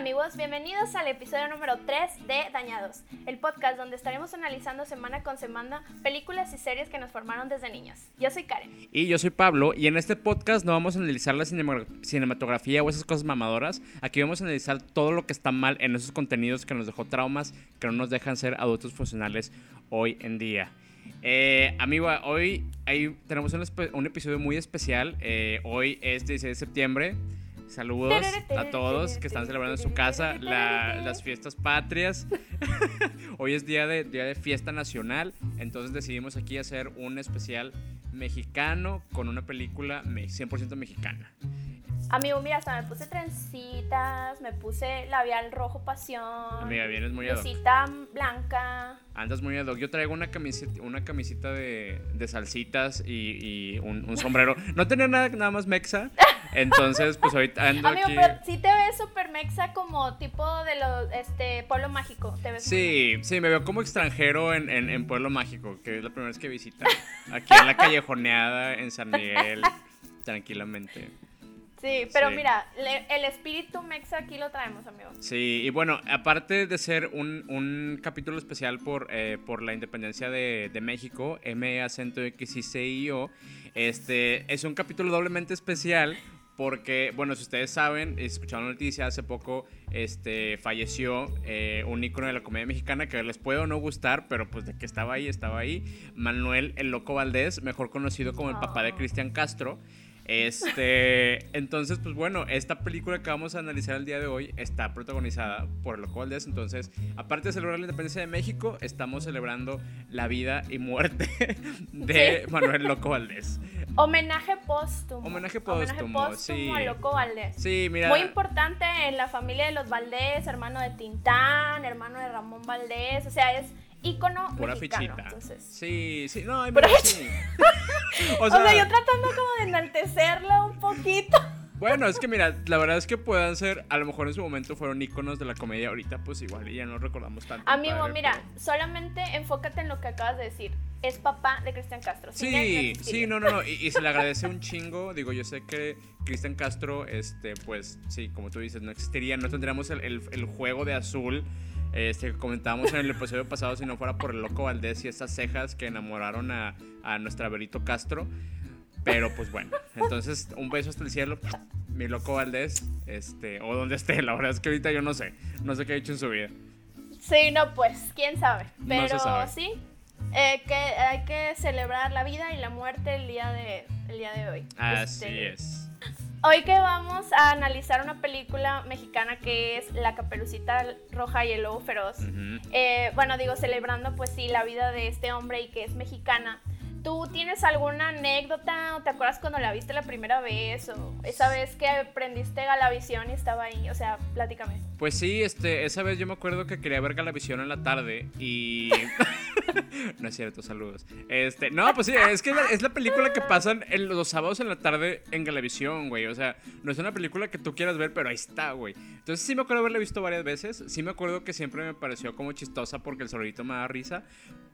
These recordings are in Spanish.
amigos, bienvenidos al episodio número 3 de Dañados, el podcast donde estaremos analizando semana con semana películas y series que nos formaron desde niños. Yo soy Karen. Y yo soy Pablo, y en este podcast no vamos a analizar la cinematografía o esas cosas mamadoras, aquí vamos a analizar todo lo que está mal en esos contenidos que nos dejó traumas, que no nos dejan ser adultos funcionales hoy en día. Eh, amigo, hoy tenemos un, episodio muy especial. Eh, hoy es 16 de septiembre. Saludos a todos que están celebrando en su casa las fiestas patrias. Hoy es día de, día de fiesta nacional, entonces decidimos aquí hacer un especial mexicano con una película 100% mexicana. Amigo, mira, hasta me puse trencitas, me puse labial rojo pasión. Amiga, vienes muy blanca. Andas muy ad hoc. Yo traigo una camiseta, una camisita de, de salsitas y, y un, sombrero. No tenía nada, nada más mexa. Entonces, pues ahorita ando Amigo, pero sí te ves súper mexa como tipo de los, este, Pueblo Mágico. ¿Te ves sí, sí, me veo como extranjero en, en, en Pueblo Mágico, que es la primera vez que visita. Aquí en la callejoneada, en San Miguel, tranquilamente. Sí, pero mira, el espíritu mexa aquí lo traemos, amigo. Sí, y bueno, aparte de ser un, un capítulo especial por, eh, por la independencia de, de, México, M acento X y C I O, este, es un capítulo doblemente especial porque, bueno, si ustedes saben, escucharon la noticia hace poco, este, falleció eh, un ícono de la comedia mexicana que les puede o no gustar, pero pues de que estaba ahí, estaba ahí, Manuel El Loco Valdés, mejor conocido como el papá de oh. Cristian Castro. Este, entonces, pues bueno, esta película que vamos a analizar el día de hoy está protagonizada por el Loco Valdés. Entonces, aparte de celebrar la independencia de México, estamos celebrando la vida y muerte de Manuel Loco Valdés. Homenaje póstumo. Homenaje póstumo, Homenaje póstumo a Loco Valdés. Sí, mira. Muy importante en la familia de los Valdés, hermano de Tintán, hermano de Ramón Valdés. O sea, es ícono Pura mexicano, Entonces. Sí, sí, no, hay sí. o, sea, yo tratando como de enaltecerlo un poquito. Bueno, es que mira, la verdad es que puedan ser, a lo mejor en su momento fueron íconos de la comedia, ahorita pues igual y ya no recordamos tanto. Amigo, mira, solamente enfócate en lo que acabas de decir. Es papá de Cristian Castro. Sí, sí, no, no, no. Y, se le agradece un chingo. Digo, yo sé que Cristian Castro, este, pues sí, como tú dices, no existiría, no tendríamos el, el juego de azul este, comentábamos en el episodio pasado, si no fuera por el loco Valdés y esas cejas que enamoraron a, a nuestra Berito Castro. Pero pues bueno, entonces un beso hasta el cielo, mi loco Valdés, este, o donde esté, la verdad es que ahorita yo no sé, no sé qué ha hecho en su vida. Sí, no, pues, quién sabe. Pero sí, eh, que hay que celebrar la vida y la muerte el día de, el día de hoy. Así este, es. Hoy que vamos a analizar una película mexicana que es La Caperucita Roja y el Lobo Feroz. Eh, bueno, digo, celebrando pues sí la vida de este hombre y que es mexicana. ¿Tú tienes alguna anécdota o te acuerdas cuando la viste la primera vez o esa vez que aprendiste Galavisión y estaba ahí? O sea, platícame. Pues sí, este, esa vez yo me acuerdo que quería ver Galavisión en la tarde y... no es cierto, saludos. Este, no, pues sí, es que es la película que pasan los sábados en la tarde en Galavisión, güey. O sea, no es una película que tú quieras ver, pero ahí está, güey. Entonces sí me acuerdo haberla visto varias veces. Sí me acuerdo que siempre me pareció como chistosa porque el solito me da risa.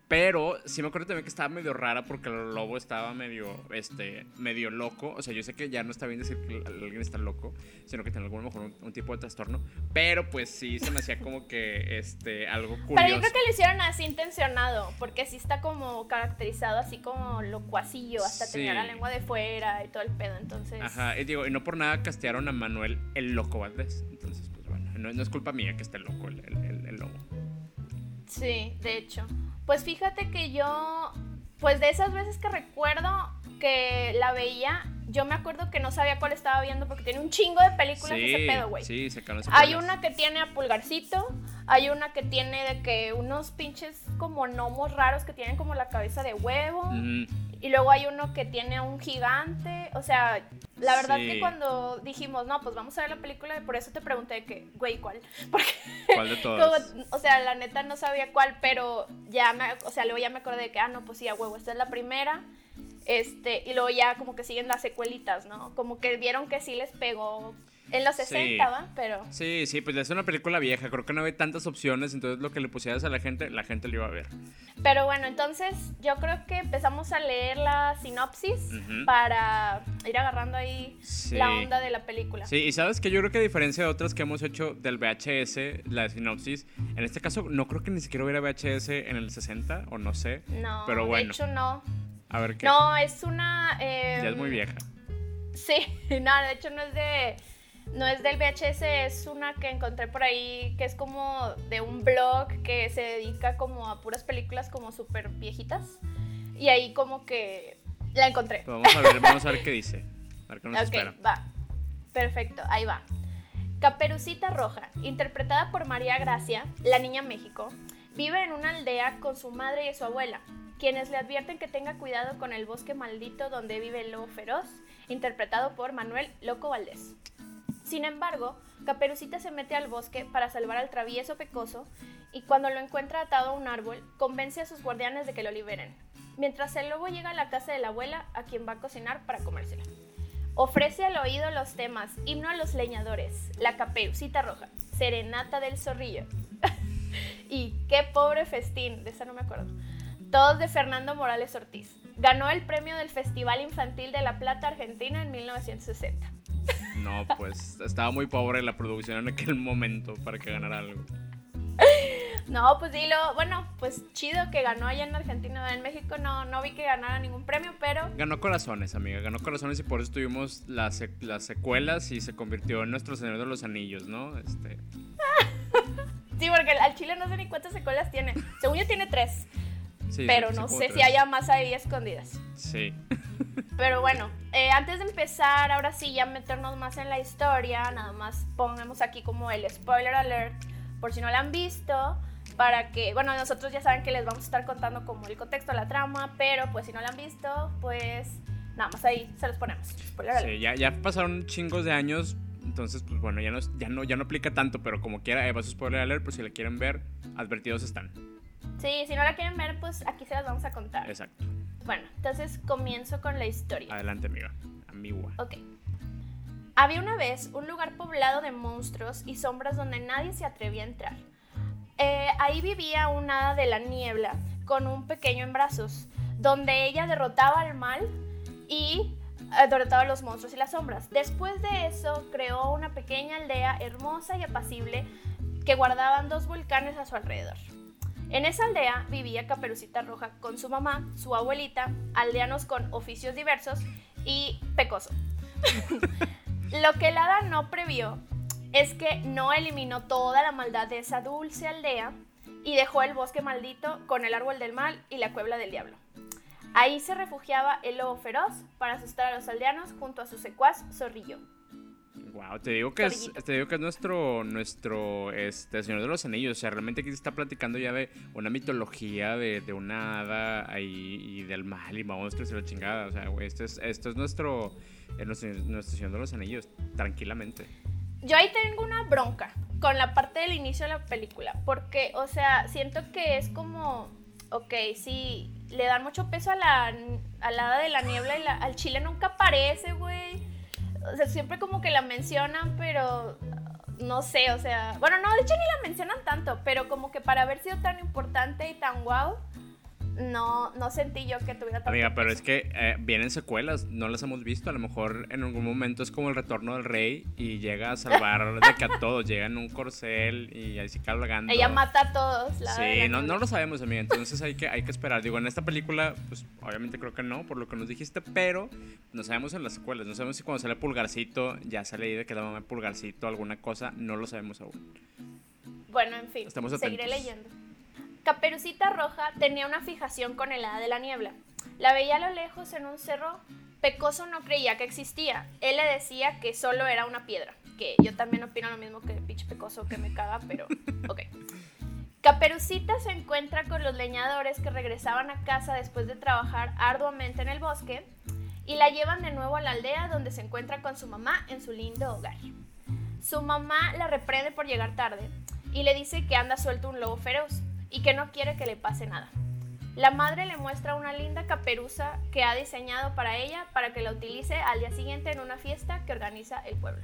Pero sí me acuerdo también que estaba medio rara porque el lobo estaba medio, este, medio loco. O sea, yo sé que ya no está bien decir que alguien está loco, sino que tiene algún mejor un, tipo de trastorno. Pero pues sí se me hacía como que, este, algo curioso. Pero yo creo que lo hicieron así intencionado, porque sí está como caracterizado así como locuacillo, hasta tenía la lengua de fuera y todo el pedo, entonces... Ajá, y digo, y no por nada castearon a Manuel el loco Valdés. Entonces, pues bueno, no, es culpa mía que esté loco el, el, el lobo. Sí, de hecho. Pues fíjate que yo, pues de esas veces que recuerdo que la veía, yo me acuerdo que no sabía cuál estaba viendo porque tiene un chingo de películas ese pedo, güey. Sí, se Hay una que tiene a Pulgarcito, hay una que tiene de que unos pinches como gnomos raros que tienen como la cabeza de huevo. Y luego hay uno que tiene un gigante. O sea, la verdad que cuando dijimos, no, pues vamos a ver la película, por eso te pregunté que, güey, ¿cuál? Porque, ¿Cuál de todas? o sea, la neta no sabía cuál, pero ya me, o sea, luego ya me acordé de que, ah, no, pues sí, a huevo, esta es la primera. Este, y luego ya como que siguen las secuelitas, ¿no? Como que vieron que sí les pegó En los 60, ¿va? Pero. Sí, sí, pues es una película vieja. Creo que no había tantas opciones. Entonces, lo que le pusieras a la gente, la gente lo iba a ver. Pero bueno, entonces yo creo que empezamos a leer la sinopsis para ir agarrando ahí la onda de la película. Sí, y sabes que yo creo que a diferencia de otras que hemos hecho del VHS, la sinopsis, en este caso no creo que ni siquiera hubiera VHS en el 60, o no sé. No, pero bueno. de hecho no. A ver qué. No, es una. ya es muy em, vieja. Sí, no, de hecho no es de no es del VHS, es una que encontré por ahí que es como de un blog que se dedica como a puras películas como súper viejitas. Y ahí como que la encontré. Vamos a ver, vamos a ver qué dice. A ver qué nos ok, va. Perfecto, ahí va. Caperucita Roja, interpretada por María Gracia, la niña México, vive en una aldea con su madre y su abuela, quienes le advierten que tenga cuidado con el bosque maldito donde vive el lobo feroz, interpretado por Manuel Loco Valdés. Sin embargo, Caperucita se mete al bosque para salvar al travieso pecoso y cuando lo encuentra atado a un árbol, convence a sus guardianes de que lo liberen, mientras el lobo llega a la casa de la abuela a quien va a cocinar para comérsela. Ofrece al oído los temas Himno a los leñadores, La Caperucita Roja, Serenata del Zorrillo y Qué pobre festín, de esa no me acuerdo. Todos de Fernando Morales Ortiz. Ganó el premio del Festival Infantil de La Plata Argentina en 1960. No, pues estaba muy pobre la producción en aquel momento para que ganara algo. No, pues dilo, bueno, pues chido que ganó allá en Argentina, en México no, no vi que ganara ningún premio, pero... Ganó corazones, amiga, ganó corazones y por eso tuvimos las, las secuelas y se convirtió en nuestro Señor de los Anillos, ¿no? Este... sí, porque al Chile no sé ni cuántas secuelas tiene. Según yo tiene tres, pero no sé si haya más ahí escondidas. Sí. Pero bueno, eh, antes de empezar, ahora sí, ya meternos más en la historia, nada más ponemos aquí como el spoiler alert, por si no la han visto, para que, bueno, nosotros ya saben que les vamos a estar contando como el contexto, la trama, pero pues si no la han visto, pues nada más ahí se los ponemos. Sí, ya, ya pasaron chingos de años, entonces, pues bueno, ya no, ya no, ya no aplica tanto, pero como quiera, eh, va su spoiler alert, por si la quieren ver, advertidos están. Sí, si no la quieren ver, pues aquí se las vamos a contar. Exacto. Bueno, entonces comienzo con la historia. Adelante, amiga. Amigua. Ok. Había una vez un lugar poblado de monstruos y sombras donde nadie se atrevía a entrar. Eh, ahí vivía una hada de la niebla con un pequeño en brazos, donde ella derrotaba al mal y eh, derrotaba a los monstruos y las sombras. Después de eso, creó una pequeña aldea hermosa y apacible que guardaban dos volcanes a su alrededor. En esa aldea vivía Caperucita Roja con su mamá, su abuelita, aldeanos con oficios diversos y Pecoso. Lo que el hada no previó es que no eliminó toda la maldad de esa dulce aldea y dejó el bosque maldito con el árbol del mal y la cuebla del diablo. Ahí se refugiaba el lobo feroz para asustar a los aldeanos junto a su secuaz Zorrillo. Wow, te digo que es, te digo que es nuestro, nuestro este, Señor de los Anillos. O sea, realmente aquí se está platicando ya de una mitología de, de una hada ahí y del mal y monstruos y la chingada. O sea, güey, esto es, esto es nuestro, eh, nuestro, nuestro Señor de los Anillos, tranquilamente. Yo ahí tengo una bronca con la parte del inicio de la película. Porque, o sea, siento que es como. Ok, sí, le dan mucho peso a la, a la hada de la niebla y al chile nunca aparece, güey o sea, siempre como que la mencionan, pero no sé, o sea, bueno, no, de hecho ni la mencionan tanto, pero como que para haber sido tan importante y tan guau, no, no sentí yo que tuviera tanto Amiga, pero es que eh, vienen secuelas, no las hemos visto. A lo mejor en algún momento es como el retorno del rey y llega a salvar de que a todos. Llega en un corcel y ahí sí cargando. Ella mata a todos. La sí, no, no lo sabemos, amiga. Entonces hay que, hay que esperar. Digo, en esta película, pues obviamente creo que no, por lo que nos dijiste, pero no sabemos en las secuelas. No sabemos si cuando sale Pulgarcito ya sale ahí de que la mamá Pulgarcito, alguna cosa. No lo sabemos aún. Bueno, en fin, Estamos seguiré leyendo. Caperucita Roja tenía una fijación con el hada de la niebla. La veía a lo lejos en un cerro. Pecoso no creía que existía. Él le decía que solo era una piedra. Que yo también opino lo mismo que el pinche Pecoso que me caga, pero ok. Caperucita se encuentra con los leñadores que regresaban a casa después de trabajar arduamente en el bosque y la llevan de nuevo a la aldea donde se encuentra con su mamá en su lindo hogar. Su mamá la reprende por llegar tarde y le dice que anda suelto un lobo feroz y que no quiere que le pase nada. La madre le muestra una linda caperuza que ha diseñado para ella para que la utilice al día siguiente en una fiesta que organiza el pueblo.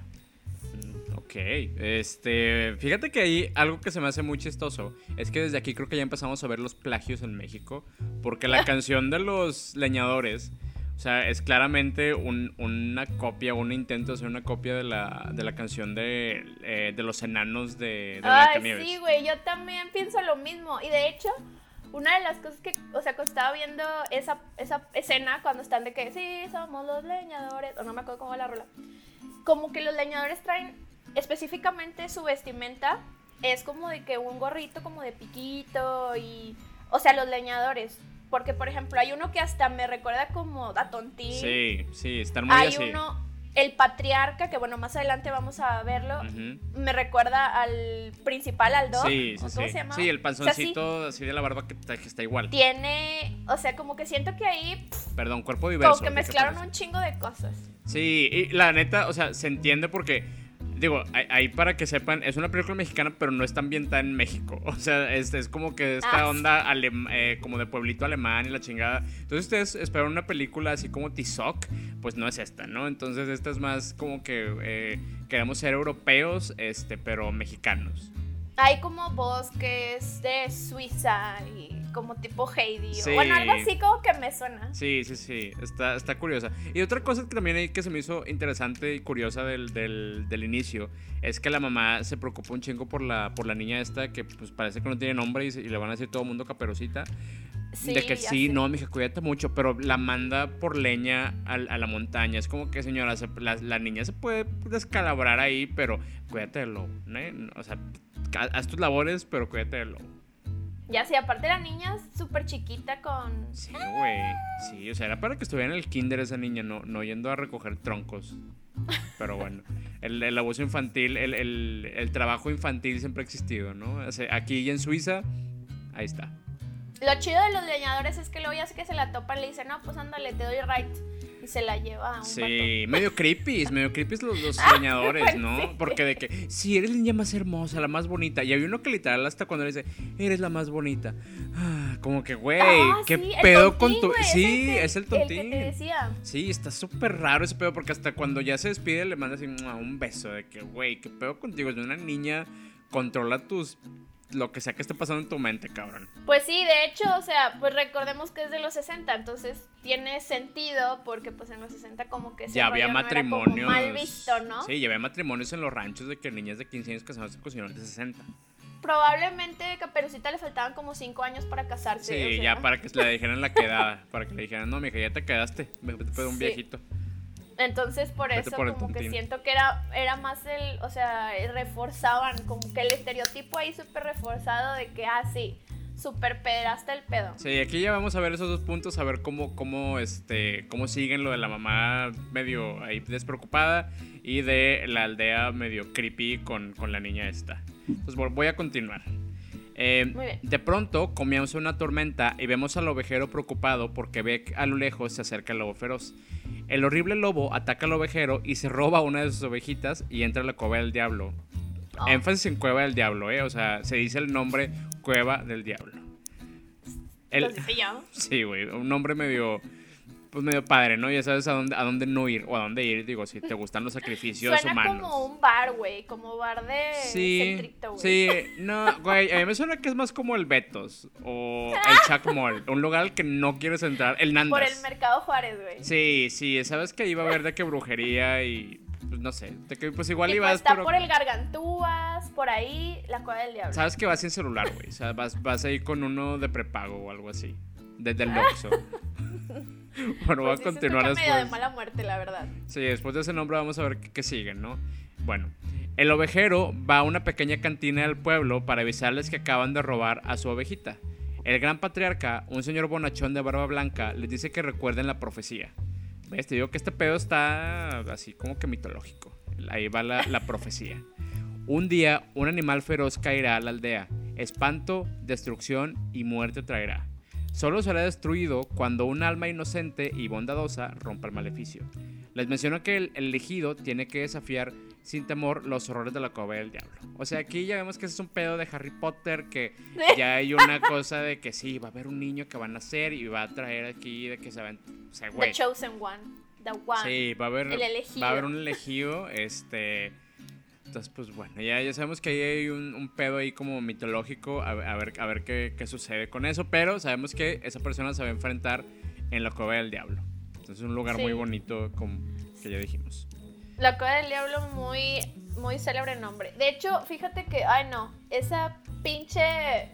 Ok, este, fíjate que hay algo que se me hace muy chistoso, es que desde aquí creo que ya empezamos a ver los plagios en México, porque la canción de los leñadores, o sea, es claramente una copia, un intento de hacer una copia de la, de la canción de, eh, de los enanos de, de Ay, sí, güey, yo también pienso lo mismo, y de hecho una de las cosas que, o sea, cuando estaba viendo esa, esa escena, cuando están de que sí, somos los leñadores, o no me acuerdo cómo va la rola, como que los leñadores traen específicamente su vestimenta, es como de que un gorrito como de piquito y, o sea, los leñadores. Porque, por ejemplo, hay uno que hasta me recuerda como a Tontín. Sí, sí, están muy hay uno el patriarca, que bueno, más adelante vamos a verlo, me recuerda al principal, al Doc. Sí, sí, ¿Cómo se llama? Sí, el panzoncito así de la barba que, está igual. Tiene, o sea, como que siento que ahí... Perdón, cuerpo diverso. Como que mezclaron un chingo de cosas. Sí, y la neta, o sea, se entiende porque digo, ahí para que sepan, es una película mexicana, pero no está ambientada en México. O sea, es, es como que esta ah, onda eh, como de pueblito alemán y la chingada. Entonces ustedes esperan una película así como Tizoc, pues no es esta, ¿no? Entonces esta es más como que eh, queremos ser europeos, este, pero mexicanos. Hay como bosques de Suiza y como tipo Heidi. bueno, algo así como que me suena. Sí, sí, sí. Está, está curiosa. Y otra cosa que también hay que se me hizo interesante y curiosa del, del, del, inicio es que la mamá se preocupó un chingo por la, por la niña esta que pues parece que no tiene nombre y, le van a decir todo el mundo caperucita. de que sí, no, mija, cuídate mucho, pero la manda por leña a, a la montaña. Es como que, señora, la, la, niña se puede descalabrar ahí, pero cuídate de lo, ¿no? O sea, haz tus labores, pero cuídate del lobo. Ya sí, aparte la niña súper chiquita con... Sí, güey. Sí, o sea, era para que estuviera en el kinder esa niña, no, no yendo a recoger troncos. Pero bueno, el, el abuso infantil, el, el, el, trabajo infantil siempre ha existido, ¿no? aquí y en Suiza, ahí está. Lo chido de los leñadores es que luego ya sé que se la topan y le dicen, no, pues ándale, te doy right y se la lleva a un Sí, medio creepy, medio creepy los, los leñadores, ¿no? Porque de que, sí, eres la niña más hermosa, la más bonita. Y hay uno que literal hasta cuando le dice, eres la más bonita. Ah, como que, güey, ah, qué pedo con tu... sí, es el tontín. te decía. Sí, está súper raro ese pedo porque hasta cuando ya se despide le manda así un beso de que, güey, qué pedo contigo. Es una niña, controla tus lo que sea que esté pasando en tu mente, cabrón. Pues sí, de hecho, o sea, pues recordemos que es de los 60, entonces tiene sentido porque pues en los 60 como que ya había matrimonios mal visto, ¿no? Sí, ya había matrimonios en los ranchos de que niñas de 15 años casándose con señores de 60. Probablemente a Caperucita le faltaban como 5 años para casarse. Sí, ya para que le dijeran la quedada, para que le dijeran, no, mija, ya te quedaste, de un viejito. Entonces por eso como que siento que era, era más el, o sea, reforzaban como que el estereotipo ahí súper reforzado de que, ah, sí, súper pedrasta el pedo. Sí, aquí ya vamos a ver esos dos puntos, a ver cómo, cómo, este, cómo siguen lo de la mamá medio ahí despreocupada y de la aldea medio creepy con, con la niña esta. Entonces voy a continuar. Eh, de pronto comienza una tormenta y vemos al ovejero preocupado porque ve que a lo lejos se acerca el lobo feroz. El horrible lobo ataca al ovejero y se roba una de sus ovejitas y entra a la cueva del diablo. Oh. Énfasis en cueva del diablo, ¿eh? O sea, se dice el nombre cueva del diablo. El... Sí, güey, un nombre medio pues medio padre, ¿no? Ya sabes a dónde, a dónde no ir o a dónde ir, digo, si te gustan los sacrificios suena humanos. como un bar, güey, como bar de sí, güey. Sí, no, güey, a mí me suena que es más como el Betos o el Chuck Mall, un lugar al que no quieres entrar, el Nandas. Por el Mercado Juárez, güey. Sí, sí, sabes que iba a haber de qué brujería y pues no sé, pues igual ibas pues está por el Gargantúas, por ahí, la Cueva del Diablo. Sabes que vas sin celular, güey, o sea, vas, vas ahí con uno de prepago o algo así, desde el Luxo. bueno, voy a pues continuar después. Medio de mala muerte, la verdad. Sí, después de ese nombre vamos a ver qué, siguen, ¿no? Bueno, el ovejero va a una pequeña cantina del pueblo para avisarles que acaban de robar a su ovejita. El gran patriarca, un señor bonachón de barba blanca, les dice que recuerden la profecía. ¿Ves? Te digo que este pedo está así como que mitológico. Ahí va la, la profecía. Un día, un animal feroz caerá a la aldea. Espanto, destrucción y muerte traerá. Solo será destruido cuando un alma inocente y bondadosa rompa el maleficio. Les menciono que el elegido tiene que desafiar sin temor los horrores de la cueva del diablo. O sea, aquí ya vemos que ese es un pedo de Harry Potter, que ya hay una cosa de que sí, va a haber un niño que va a nacer y va a traer aquí de que se van... O sea, The Chosen One. The One. Sí, va a haber, va a haber un elegido, este Entonces, pues bueno, ya, ya sabemos que ahí hay un, pedo ahí como mitológico, a, ver, a ver qué, qué, sucede con eso, pero sabemos que esa persona se va a enfrentar en la cueva del diablo. Entonces, es un lugar muy bonito, como que ya dijimos. La cueva del diablo, muy, muy célebre nombre. De hecho, fíjate que, ay no, esa pinche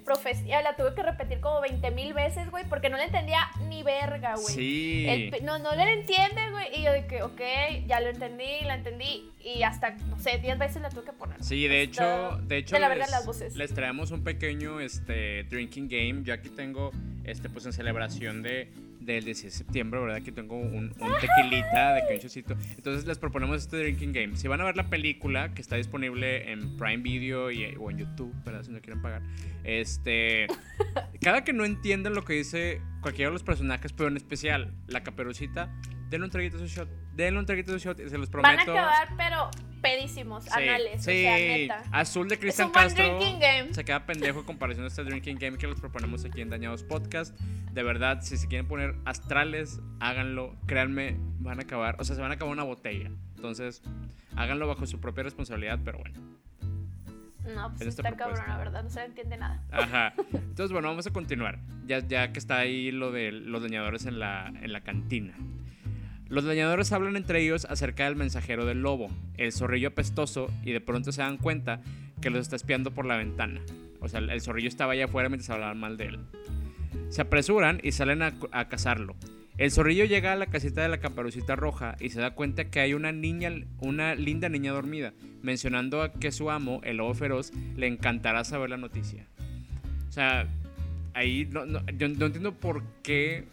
profecía la tuve que repetir como 20 mil veces, güey, porque no le entendía ni verga, güey. Sí. no, no le entiende, güey. Y yo dije, ok, ya lo entendí, la entendí. Y hasta, no sé, 10 veces la tuve que poner. Sí, de hecho, de hecho. la les, las voces. les traemos un pequeño este, drinking game. Yo aquí tengo, este, pues en celebración de del 16 de septiembre, ¿verdad? Que tengo un, tequilita de quinchocito. Entonces les proponemos este drinking game. Si van a ver la película que está disponible en Prime Video y, o en YouTube, ¿verdad? Si no quieren pagar. Este. Cada que no entiendan lo que dice cualquiera de los personajes, pero en especial la caperucita, denle un traguito de su shot. Denle un traguito de su shot y se los prometo. Van a acabar, pero pedísimos, anales. Sí, o sea, neta. Azul de Cristian Castro. Se queda pendejo comparación a este drinking game que les proponemos aquí en Dañados Podcast. De verdad, si se quieren poner astrales, háganlo. Créanme, van a acabar. O sea, se van a acabar una botella. Entonces, háganlo bajo su propia responsabilidad, pero bueno. No, pues está cabrón, la verdad, no se entiende nada. Ajá. Entonces, bueno, vamos a continuar. Ya, ya que está ahí lo de los leñadores en la, en la cantina. Los leñadores hablan entre ellos acerca del mensajero del lobo, el zorrillo apestoso, y de pronto se dan cuenta que los está espiando por la ventana. O sea, el zorrillo estaba allá afuera mientras hablaban mal de él. Se apresuran y salen a, cazarlo. El zorrillo llega a la casita de la caperucita roja y se da cuenta que hay una niña, una linda niña dormida, mencionando que su amo, el lobo feroz, le encantará saber la noticia. O sea, ahí yo no entiendo por qué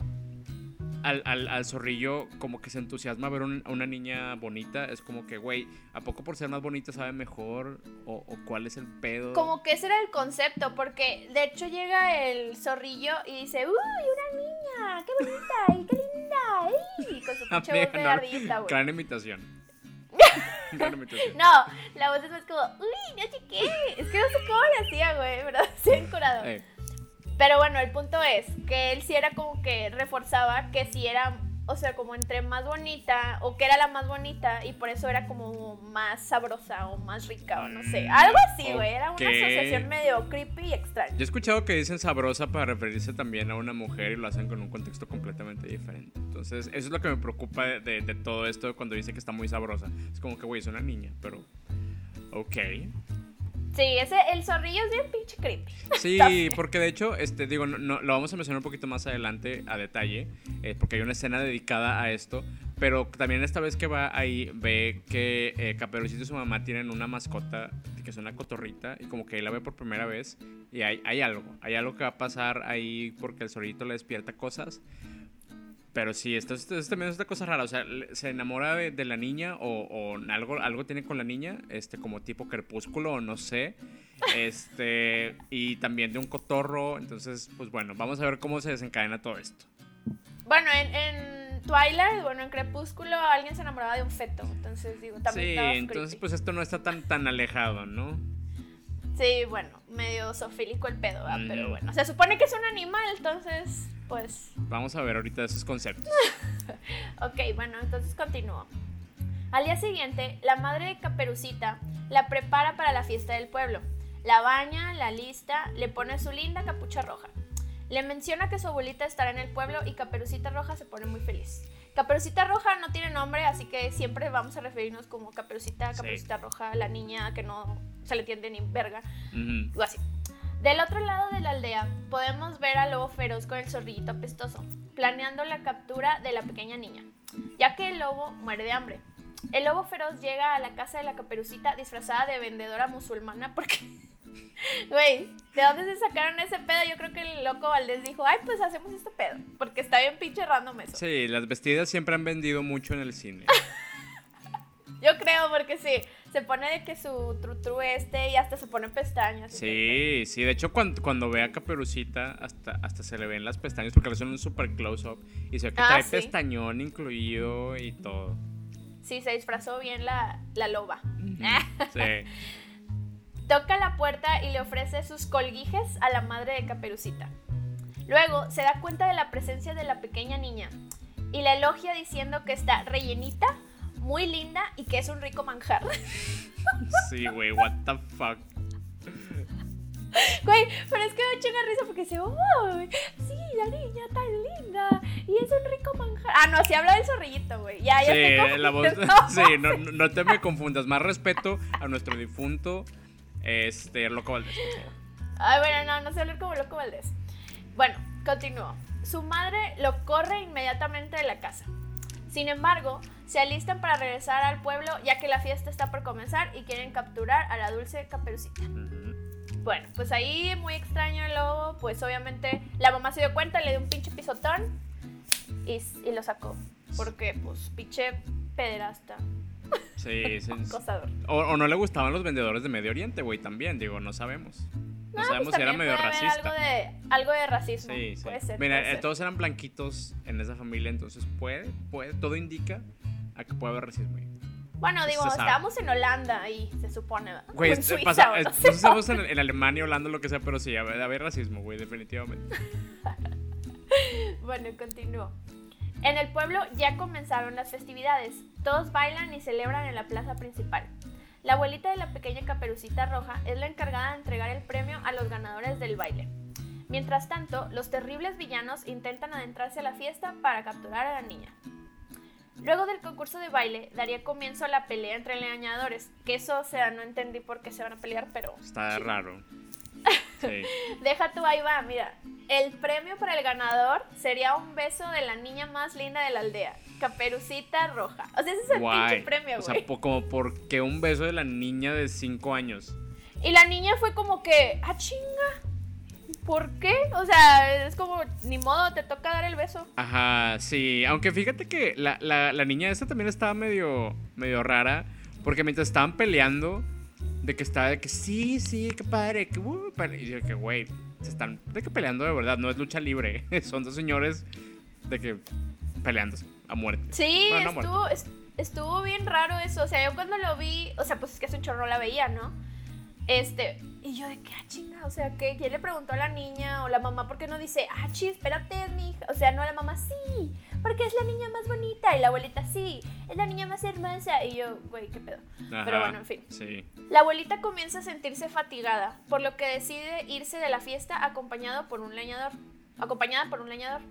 al, zorrillo como que se entusiasma ver a una niña bonita. Es como que, güey, ¿a poco por ser más bonita sabe mejor? O, cuál es el pedo? Como que ese era el concepto, porque de hecho llega el zorrillo y dice, ¡Uy, una niña! ¡Qué bonita! ¡Y qué linda! ¡Y con su pinche voz de güey. Gran imitación. no, la voz es más como, uy, no sé qué. Es que no sé cómo le hacía, güey, ¿verdad? Se ha curado. Pero bueno, el punto es que él sí era como que reforzaba que si era, o sea, como entre más bonita o que era la más bonita y por eso era como más sabrosa o más rica o no sé. Mm, Algo así, güey. Era una asociación medio creepy y extraña. Yo he escuchado que dicen sabrosa para referirse también a una mujer y lo hacen con un contexto completamente diferente. Entonces, eso es lo que me preocupa de, de todo esto cuando dice que está muy sabrosa. Es como que, güey, es una niña, pero... Ok. Sí, ese, el zorrillo es bien pinche creepy. Sí, porque de hecho, este, digo, no, lo vamos a mencionar un poquito más adelante a detalle, eh, porque hay una escena dedicada a esto, pero también esta vez que va ahí ve que eh, Caperucito y su mamá tienen una mascota que es una cotorrita y como que ahí la ve por primera vez y hay, hay algo, hay algo que va a pasar ahí porque el zorrito le despierta cosas. Pero sí, esto, también es una cosa rara. O sea, se enamora de, la niña o, algo, algo tiene con la niña, este, como tipo crepúsculo o no sé. Este, y también de un cotorro. Entonces, pues bueno, vamos a ver cómo se desencadena todo esto. Bueno, en, Twilight, bueno, en Crepúsculo alguien se enamoraba de un feto. Entonces, digo, también. Sí, entonces, pues esto no está tan, tan alejado, ¿no? Sí, bueno, medio sofílico el pedo, pero bueno. Se supone que es un animal, entonces pues... Vamos a ver ahorita esos conceptos. ok, bueno, entonces continúo. Al día siguiente, la madre de Caperucita la prepara para la fiesta del pueblo. La baña, la lista, le pone su linda capucha roja. Le menciona que su abuelita estará en el pueblo y Caperucita Roja se pone muy feliz. Caperucita Roja no tiene nombre, así que siempre vamos a referirnos como Caperucita, Caperucita Roja, la niña que no se le entiende ni verga, o así. Del otro lado de la aldea podemos ver al lobo feroz con el zorrillito apestoso, planeando la captura de la pequeña niña, ya que el lobo muere de hambre. El lobo feroz llega a la casa de la caperucita disfrazada de vendedora musulmana porque... Güey, ¿de dónde se sacaron ese pedo? Yo creo que el loco Valdés dijo, ay, pues hacemos este pedo, porque está bien pinche random eso. Sí, las vestidas siempre han vendido mucho en el cine. Yo creo, porque sí, se pone de que su tru este y hasta se pone pestañas. Sí, sí, de hecho cuando, cuando ve a Caperucita hasta, hasta se le ven las pestañas porque le hacen un super close-up y se ve que ah, trae pestañón incluido y todo. Sí, se disfrazó bien la, la loba. sí. Toca la puerta y le ofrece sus colguijes a la madre de Caperucita. Luego se da cuenta de la presencia de la pequeña niña y la elogia diciendo que está rellenita muy linda y que es un rico manjar. Sí, güey, what the fuck. Güey, pero es que me eché una risa porque dice, oh, sí, la niña tan linda y es un rico manjar. Ah, no, sí habla del zorrillito, güey. Ya, ya Sí, la voz. Sí, no, no- no te me confundas. Más respeto a nuestro difunto, este, Loco Valdés. Ay, bueno, no, no sé hablar como loco Valdés. Bueno, continúo. Su madre lo corre inmediatamente de la casa. Sin embargo, se alistan para regresar al pueblo ya que la fiesta está por comenzar y quieren capturar a la dulce caperucita. Bueno, pues ahí muy extraño el lobo, pues obviamente la mamá se dio cuenta, le dio un pinche pisotón y, y lo sacó. Porque, pues, pinche pederasta, Sí, sí. acosador. O, o no le gustaban los vendedores de Medio Oriente, güey, también, digo, no sabemos. No, No, sabemos pues si era medio racista. Algo de, algo de racismo. Sí, sí. Puede ser. Mira, puede eh, ser. todos eran blanquitos en esa familia, entonces puede, puede, todo indica a que puede haber racismo. ahí. Bueno, digo, estábamos en Holanda ahí, se supone. Güey, en es- Suiza, pasa- o es- no sé estamos en, en Alemania, Holanda, lo que sea, pero sí, haber racismo, güey, definitivamente. Bueno, continúo. En el pueblo ya comenzaron las festividades. Todos bailan y celebran en la plaza principal. La abuelita de la pequeña caperucita roja es la encargada de entregar el premio a los ganadores del baile. Mientras tanto, los terribles villanos intentan adentrarse a la fiesta para capturar a la niña. Luego del concurso de baile, daría comienzo a la pelea entre leñadores, que eso, o sea, no entendí por qué se van a pelear, pero Está raro. Sí. Deja tú ahí va, mira. El premio para el ganador sería un beso de la niña más linda de la aldea, Caperucita Roja. O sea, ese es el Guay. pinche premio, O sea, güey. po- como porque un beso de la niña de 5 años. Y la niña fue como que, ah, chinga. ¿Por qué? O sea, es como, ni modo, te toca dar el beso. Ajá, sí. Aunque fíjate que la, la, la niña esta también estaba medio, medio rara. Porque mientras estaban peleando, de que estaba de que sí, sí, qué padre, que uh, padre", Y yo que, güey, se están de que peleando de verdad, no es lucha libre. Son dos señores de que peleándose a muerte. Sí, Bueno, no estuvo, es- estuvo bien raro eso. O sea, yo cuando lo vi, o sea, pues es que hace un chorro la veía, ¿no? Este, y yo de que, ah, chinga, o sea, que ¿quién le preguntó a la niña o la mamá por qué no dice, ah, chi, espérate, es mi hija? O sea, no, la mamá, sí, porque es la niña más bonita. Y la abuelita, sí, es la niña más hermosa. Y yo, güey, qué pedo. Pero bueno, en fin. Sí. La abuelita comienza a sentirse fatigada, por lo que decide irse de la fiesta acompañado por un leñador. Acompañada por un leñador.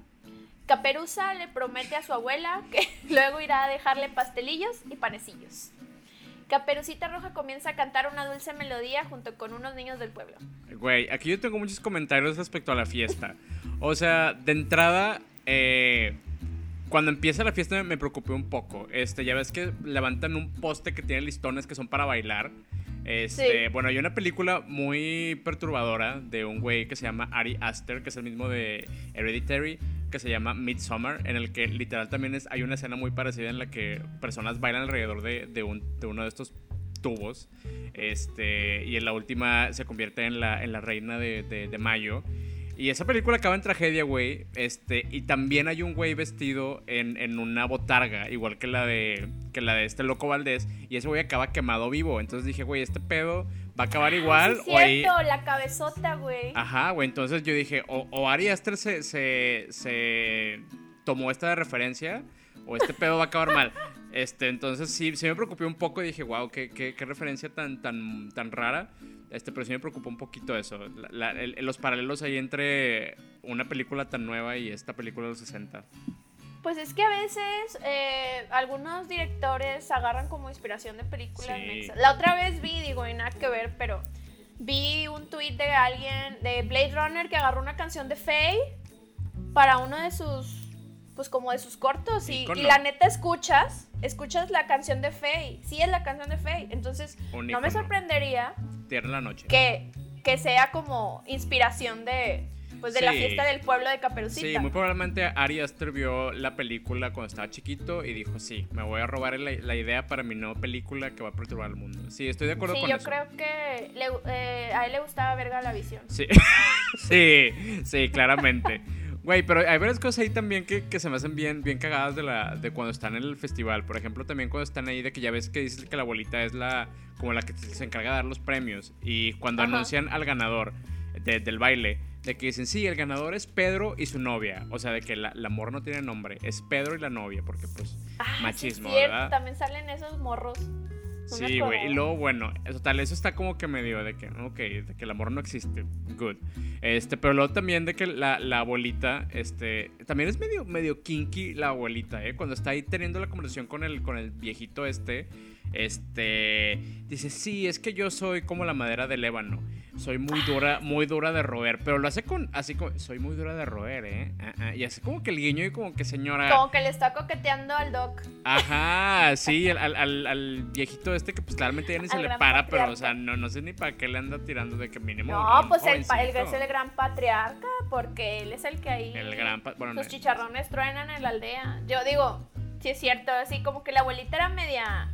Caperuza le promete a su abuela que luego irá a dejarle pastelillos y panecillos. Caperucita Roja comienza a cantar una dulce melodía junto con unos niños del pueblo. Güey, aquí yo tengo muchos comentarios respecto a la fiesta. O sea, de entrada, eh, cuando empieza la fiesta me, preocupé un poco. Este, ya ves que levantan un poste que tiene listones que son para bailar. Este. Bueno, hay una película muy perturbadora de un güey que se llama Ari Aster, que es el mismo de Hereditary, que se llama Midsommar, en el que literal también es, hay una escena muy parecida en la que personas bailan alrededor de, de un- de uno de estos tubos. Este, y en la última se convierte en la, reina de Mayo. Y esa película acaba en tragedia, güey. Este, y también hay un güey vestido en, en una botarga, igual que la de que la de este loco Valdés. Y ese güey acaba quemado vivo. Entonces dije, güey, este pedo va a acabar igual. Ah, Sí, o ahí. la cabezota, güey. Ajá, güey. Entonces yo dije, o, o Ari Aster se, se, se tomó esta de referencia, o este pedo va a acabar mal. Este, entonces sí, sí me preocupé un poco y dije, wow, qué, qué, qué referencia tan, tan, tan rara. Este, pero sí me preocupó un poquito eso. la- la- el- los paralelos ahí entre una película tan nueva y esta película de los 60. Pues es que a veces eh, algunos directores agarran como inspiración de películas Sí. La otra vez vi, digo, y nada que ver, pero vi un tweet de alguien de Blade Runner que agarró una canción de Faye para uno de sus, pues como de sus cortos. Y, la neta escuchas, escuchas la canción de Faye. Sí es la canción de Faye. Entonces, Un no me sorprendería la noche. que, que sea como inspiración de, pues, de la Sí. fiesta del pueblo de Caperucita. Sí, muy probablemente Ari Aster vio la película cuando estaba chiquito y dijo, sí, me voy a robar la, la idea para mi nueva película que va a perturbar al mundo. Sí, estoy de acuerdo Sí, con yo eso. creo que le- eh, a él le gustaba verga la visión. Sí, sí, sí, claramente. Güey, pero hay varias cosas ahí también que, que se me hacen bien, bien cagadas de, la, de cuando están en el festival. Por ejemplo, también cuando están ahí de que ya ves que dices que la abuelita es la como la que se encarga de dar los premios. Y cuando Ajá. anuncian al ganador de- del baile, de que dicen, sí, el ganador es Pedro y su novia. O sea, de que la, la morra no tiene nombre, es Pedro y la novia, porque pues Ah, sí, machismo, cierto, ¿verdad? También salen esos morros. Sí, güey. Y luego, bueno, total, eso está como que medio de que, ok, de que el amor no existe. Good. Este, pero luego también de que la, la abuelita, este, también es medio, medio kinky la abuelita, ¿eh? Cuando está ahí teniendo la conversación con el, con el viejito este, este, dice, sí, es que yo soy como la madera del ébano. Soy muy dura, muy dura de roer. Pero lo hace con, así como, soy muy dura de roer, ¿eh? Ah, ah, y así como que el guiño y como que señora... Como que le está coqueteando al doc. Ajá, sí, al, al- al- viejito este que pues claramente ya ni se le para, pero o patriarca. sea, no, no sé ni para qué le anda tirando de que mínimo. No, un pues el, pa- el, jovencito. es el gran patriarca, porque él es el que ahí. El gran bueno, sus no- chicharrones truenan en la aldea. Yo digo, sí es cierto, así como que la abuelita era media.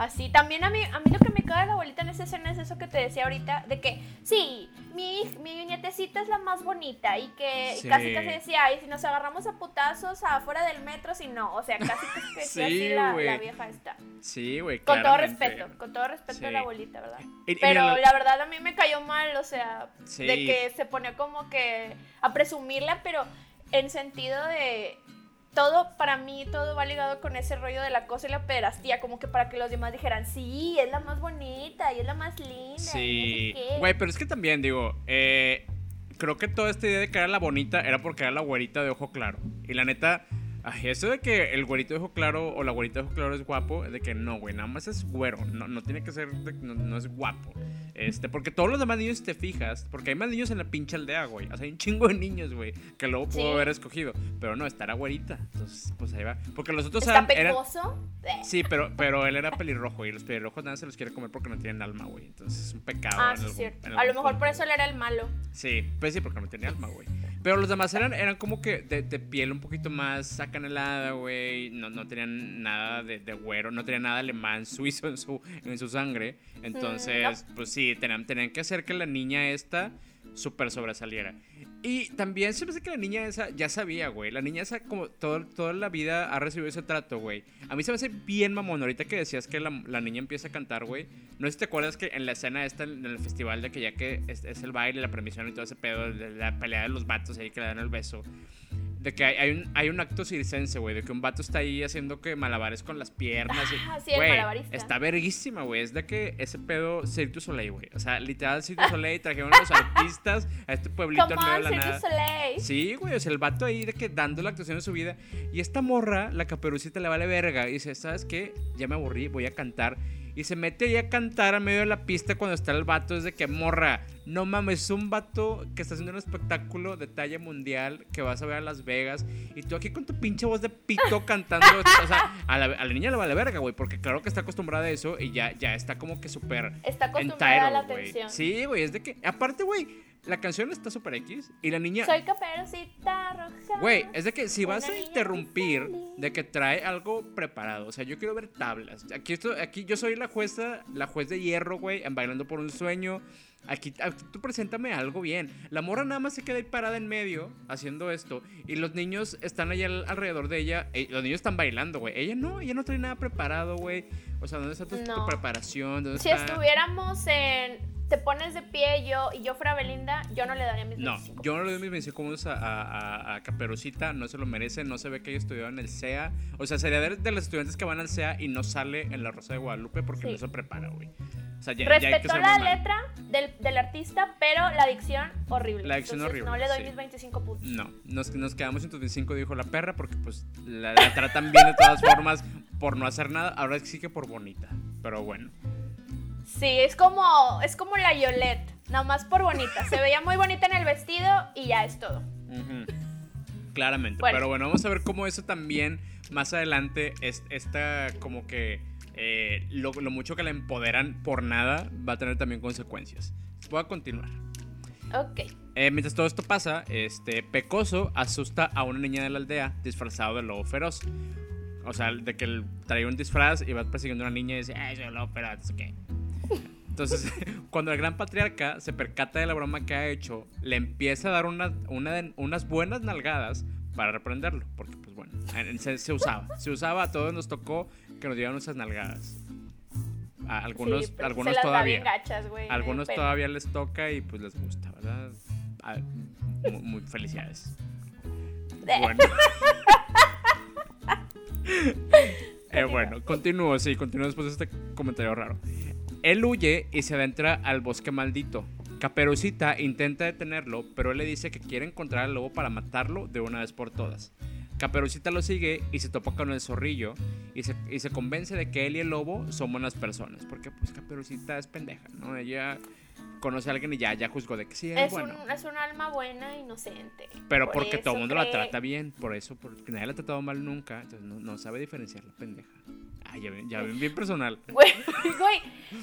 Así, también a mí, a mí lo que me caga de la abuelita en esa escena es eso que te decía ahorita, de que sí, mi, mi nietecita es la más bonita y que Sí. casi casi decía, ay, si nos agarramos a putazos afuera del metro, si no, o sea, casi que Sí, así la, vieja esta. Sí, güey. Con todo respeto, con todo respeto Sí. a la abuelita, ¿verdad? Y- y Pero lo- la verdad a mí me cayó mal, o sea, de que se ponía como que a presumirla, pero en sentido de todo, para mí, todo va ligado con ese rollo de la cosa y la pederastía, como que para que los demás dijeran, sí, es la más bonita y es la más linda. Sí. y no sé qué". Güey, pero es que también, digo, eh, creo que toda esta idea de que era la bonita era porque era la güerita de ojo claro. Y la neta, ay, eso de que el güerito de ojo claro o la güerita de ojo claro es guapo, de que no, güey, nada más es güero. No, no tiene que ser, de- no, no es guapo. Este, porque todos los demás niños, si te fijas, porque hay más niños en la pinche aldea, güey. O sea, hay un chingo de niños, güey, que luego pudo Sí. haber escogido. Pero no, estará güerita. Entonces, pues ahí va. Porque los otros Está eran, eran-. Sí, pero, pero él era pelirrojo y los pelirrojos nada se los quiere comer porque no tienen alma, güey. Entonces es un pecado. Ah, sí, es algún- cierto. A lo mejor por punto. eso él era el malo. Sí, pues sí, porque no tenía alma, güey. Pero los demás eran, eran como que de, de piel un poquito más acanelada, güey. No, no tenían nada de, de güero, no tenían nada alemán suizo en su, en su sangre. Entonces, pues sí, tenían, tenían que hacer que la niña esta súper sobresaliera. Y también se me hace que la niña esa ya sabía, güey. La niña esa como todo, toda la vida ha recibido ese trato, güey. A mí se me hace bien mamón. Ahorita que decías que la, la niña empieza a cantar, güey. No sé si te acuerdas que en la escena esta, en el festival, de que ya que es, es el baile, la premisión y todo ese pedo, la pelea de los vatos ahí que le dan el beso. De que hay, hay un, hay un acto circense, güey. De que un vato está ahí haciendo que malabares con las piernas. y- Ah, sí, el malabarista. Está verguísima, güey. Es de que ese pedo Cirque du Soleil, güey. O sea, literal Cirque du Soleil trajeron a los artistas a este pueblito Come en medio de la Cirque nada. du Soleil. Sí, güey, o sea, el vato ahí de que dando la actuación de su vida. Y esta morra, la caperucita, le vale verga. Y dice, ¿sabes qué? Ya me aburrí, voy a cantar. Y se mete ahí a cantar a medio de la pista cuando está el vato. Es de que, morra, no mames, es un vato que está haciendo un espectáculo de talla mundial que vas a ver a Las Vegas. Y tú aquí con tu pinche voz de pito cantando. o sea, a la, a la niña le vale verga, güey, porque claro que está acostumbrada a eso y ya, ya está como que súper Está acostumbrada a la atención. Sí, güey, es de que, aparte, güey, la canción está súper X y la niña... Soy caperucita roja. Güey, es de que si vas a interrumpir de que trae algo preparado, o sea, yo quiero ver tablas. Aquí esto, aquí yo soy la jueza, la juez de hierro, güey, en bailando por un sueño. Aquí, aquí tú preséntame algo bien. La morra nada más se queda ahí parada en medio haciendo esto y los niños están allá al- alrededor de ella. eh, los niños están bailando, güey. Ella no, ella no trae nada preparado, güey. O sea, ¿dónde está tu, tu No. preparación? ¿Dónde Si está? estuviéramos en. Te pones de pie yo y yo fuera Belinda, yo no le daría mis No, 25. yo no le doy mis 25 puntos a, a, a- Caperucita, no se lo merece, no se ve que haya estudiado en el CEA. O sea, sería de, de los estudiantes que van al CEA y no sale en la Rosa de Guadalupe porque Sí. no se prepara, güey. O sea, ya, ya Respetó ser la mamá. letra del, del artista, pero la dicción horrible. La dicción Entonces, horrible, No le doy sí. mis 25 puntos. No, nos, nos quedamos en tus 25, dijo la perra, porque pues la, la tratan bien de todas formas por no hacer nada. Ahora sí que por bonita, pero bueno. Sí, es como, es como la Yolette, nada más por bonita. Se veía muy bonita en el vestido y ya es todo. Claramente. Bueno. Pero bueno, vamos a ver cómo eso también más adelante, es, esta como que eh, lo, lo mucho que la empoderan por nada va a tener también consecuencias. Voy a continuar. Ok. Eh, mientras todo esto pasa, este Pecoso asusta a una niña de la aldea disfrazado de lobo feroz. O sea, de que él trae un disfraz y va persiguiendo a una niña y dice, ¡ay, soy lobo feroz! qué". Entonces, cuando el gran patriarca se percata de la broma que ha hecho, le empieza a dar una, una unas buenas nalgadas para reprenderlo. Porque, pues bueno, en- se, se usaba. Se usaba, a todos nos tocó que nos dieran esas nalgadas. A algunos, Sí, pero algunos se todavía. gachas, el algunos pelo. todavía les toca y pues les gusta, ¿verdad? A- muy, felicidades. Bueno. eh, bueno, continúo, sí, continúo después de este comentario raro. Él huye y se adentra al bosque maldito. Caperucita intenta detenerlo, pero él le dice que quiere encontrar al lobo para matarlo de una vez por todas. Caperucita lo sigue y se topa con el zorrillo y se, y se convence de que él y el lobo son buenas personas. Porque pues Caperucita es pendeja, ¿no? Ella conoce a alguien y ya, ya juzgó de que sí es, es bueno. Un, es un alma buena, inocente. Pero porque todo el mundo la trata bien, por eso, porque nadie la ha tratado mal nunca, entonces no, no sabe diferenciar la pendeja. Ay, ya ven, ya ven, bien personal. Güey, güey,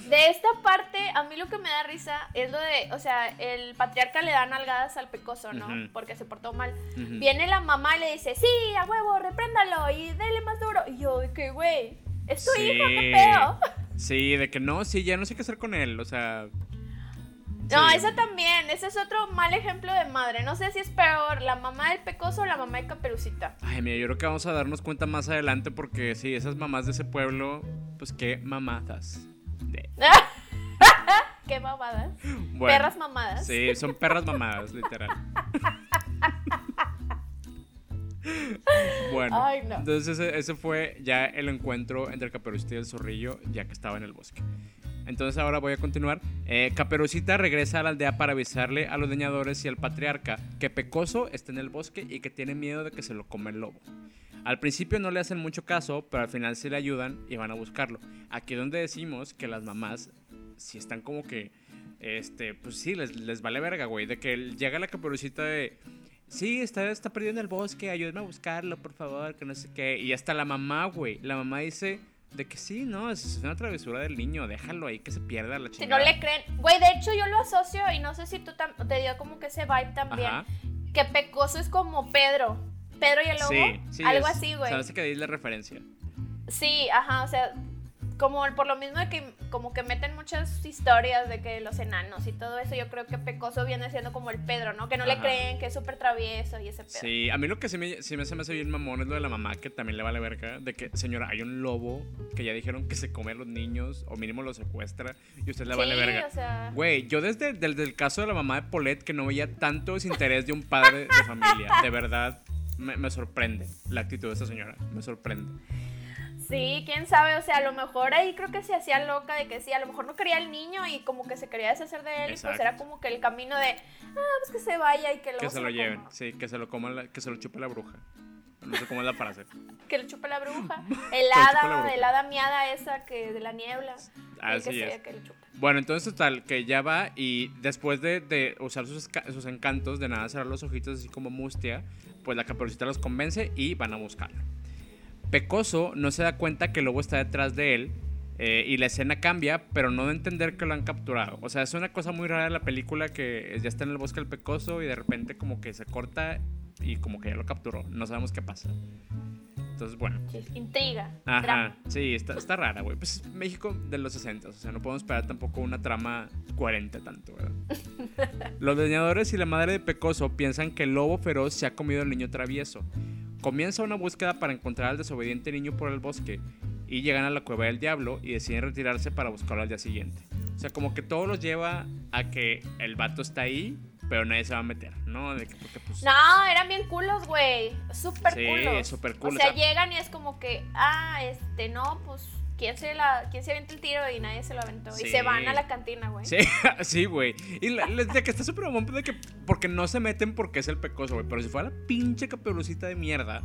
de esta parte, a mí lo que me da risa es lo de, o sea, el patriarca le da nalgadas al pecoso, ¿no? Porque se portó mal. Viene la mamá y le dice, sí, a huevo, repréndalo y dele más duro. Y yo, de que, güey, es tu hijo, qué pedo. Sí, de que no, sí, ya no sé qué hacer con él, o sea, no, esa también, ese es otro mal ejemplo de madre. No sé si es peor la mamá del pecoso o la mamá de Caperucita. Ay, mira, yo creo que vamos a darnos cuenta más adelante porque sí, esas mamás de ese pueblo, pues qué mamadas. qué mamadas. perras mamadas. Sí, son perras mamadas, literal. bueno, entonces ese, ese, fue ya el encuentro entre el caperucita y el zorrillo, ya que estaba en el bosque. Entonces ahora voy a continuar. Eh, Caperucita regresa a la aldea para avisarle a los leñadores y al patriarca que Pecoso está en el bosque y que tiene miedo de que se lo come el lobo. Al principio no le hacen mucho caso, pero al final sí le ayudan y van a buscarlo. Aquí es donde decimos que las mamás, si están como que, este, pues sí, les, les vale verga, güey, de que llega la caperucita de... Sí, está, está perdido en el bosque, ayúdenme a buscarlo, por favor, que no sé qué. Y hasta la mamá, güey. La mamá dice, de que sí, no, es una travesura del niño, déjalo ahí que se pierda la chingada. Si no le creen, güey, de hecho yo lo asocio y no sé si tú te dio como que ese vibe también, que Pecoso es como Pedro, Pedro y el lobo, sí, sí, algo así, güey. Sabes que la referencia. Sí, ajá, o sea, como por lo mismo de que como que meten muchas historias de que los enanos y todo eso, yo creo que Pecoso viene siendo como el Pedro, ¿no? Que no le creen, que es súper travieso y ese pedo. Sí, a mí lo que sí me, sí me, se me hace bien mamón es lo de la mamá, que también le vale verga, de que, señora, hay un lobo que ya dijeron que se come a los niños, o mínimo los secuestra, y usted le vale verga. O sea... Güey, yo desde, desde el caso de la mamá de Paulette, que no veía tanto desinterés de un padre de familia, de verdad, me, me sorprende la actitud de esta señora, me sorprende. Sí, quién sabe, o sea, a lo mejor ahí creo que se hacía loca de que sí, a lo mejor no quería el niño y como que se quería deshacer de él, pues era como que el camino de, ah, pues que se vaya y que lo Que se lo, lleven, sí, que se lo coma, que se lo chupe la bruja. No sé cómo es la frase. que lo chupe la bruja. El hada, el hada miada esa que de la niebla. Así es. bueno, entonces tal, que ya va y después de, de usar sus, sus, encantos, de nada cerrar los ojitos así como mustia, pues la caperucita los convence y van a buscarlo. Pecoso no se da cuenta que el lobo está detrás de él eh, y la escena cambia, pero no de entender que lo han capturado. O sea, es una cosa muy rara de la película que ya está en el bosque el Pecoso y de repente como que se corta y como que ya lo capturó. No sabemos qué pasa. Entonces, bueno. Intriga. Ajá. Sí, está, está rara, güey. Pues México de los 60, o sea, no podemos esperar tampoco una trama coherente tanto, ¿verdad? los leñadores y la madre de Pecoso piensan que el lobo feroz se ha comido al niño travieso. Comienza una búsqueda para encontrar al desobediente niño por el bosque y llegan a la cueva del diablo y deciden retirarse para buscarlo al día siguiente. O sea, como que todo los lleva a que el vato está ahí, pero nadie se va a meter, ¿no? De que, porque, pues... No, eran bien culos, güey. Súper sí, culos. súper culos. O sea, llegan y es como que, ah, este, no, pues ¿Quién se, la, ¿Quién se avienta el tiro y nadie se lo aventó? Y se van a la cantina, güey. Sí, sí, güey. Y de que está súper mamón de que. Porque no se meten porque es el pecoso, güey. Pero si fuera la pinche caperucita de mierda.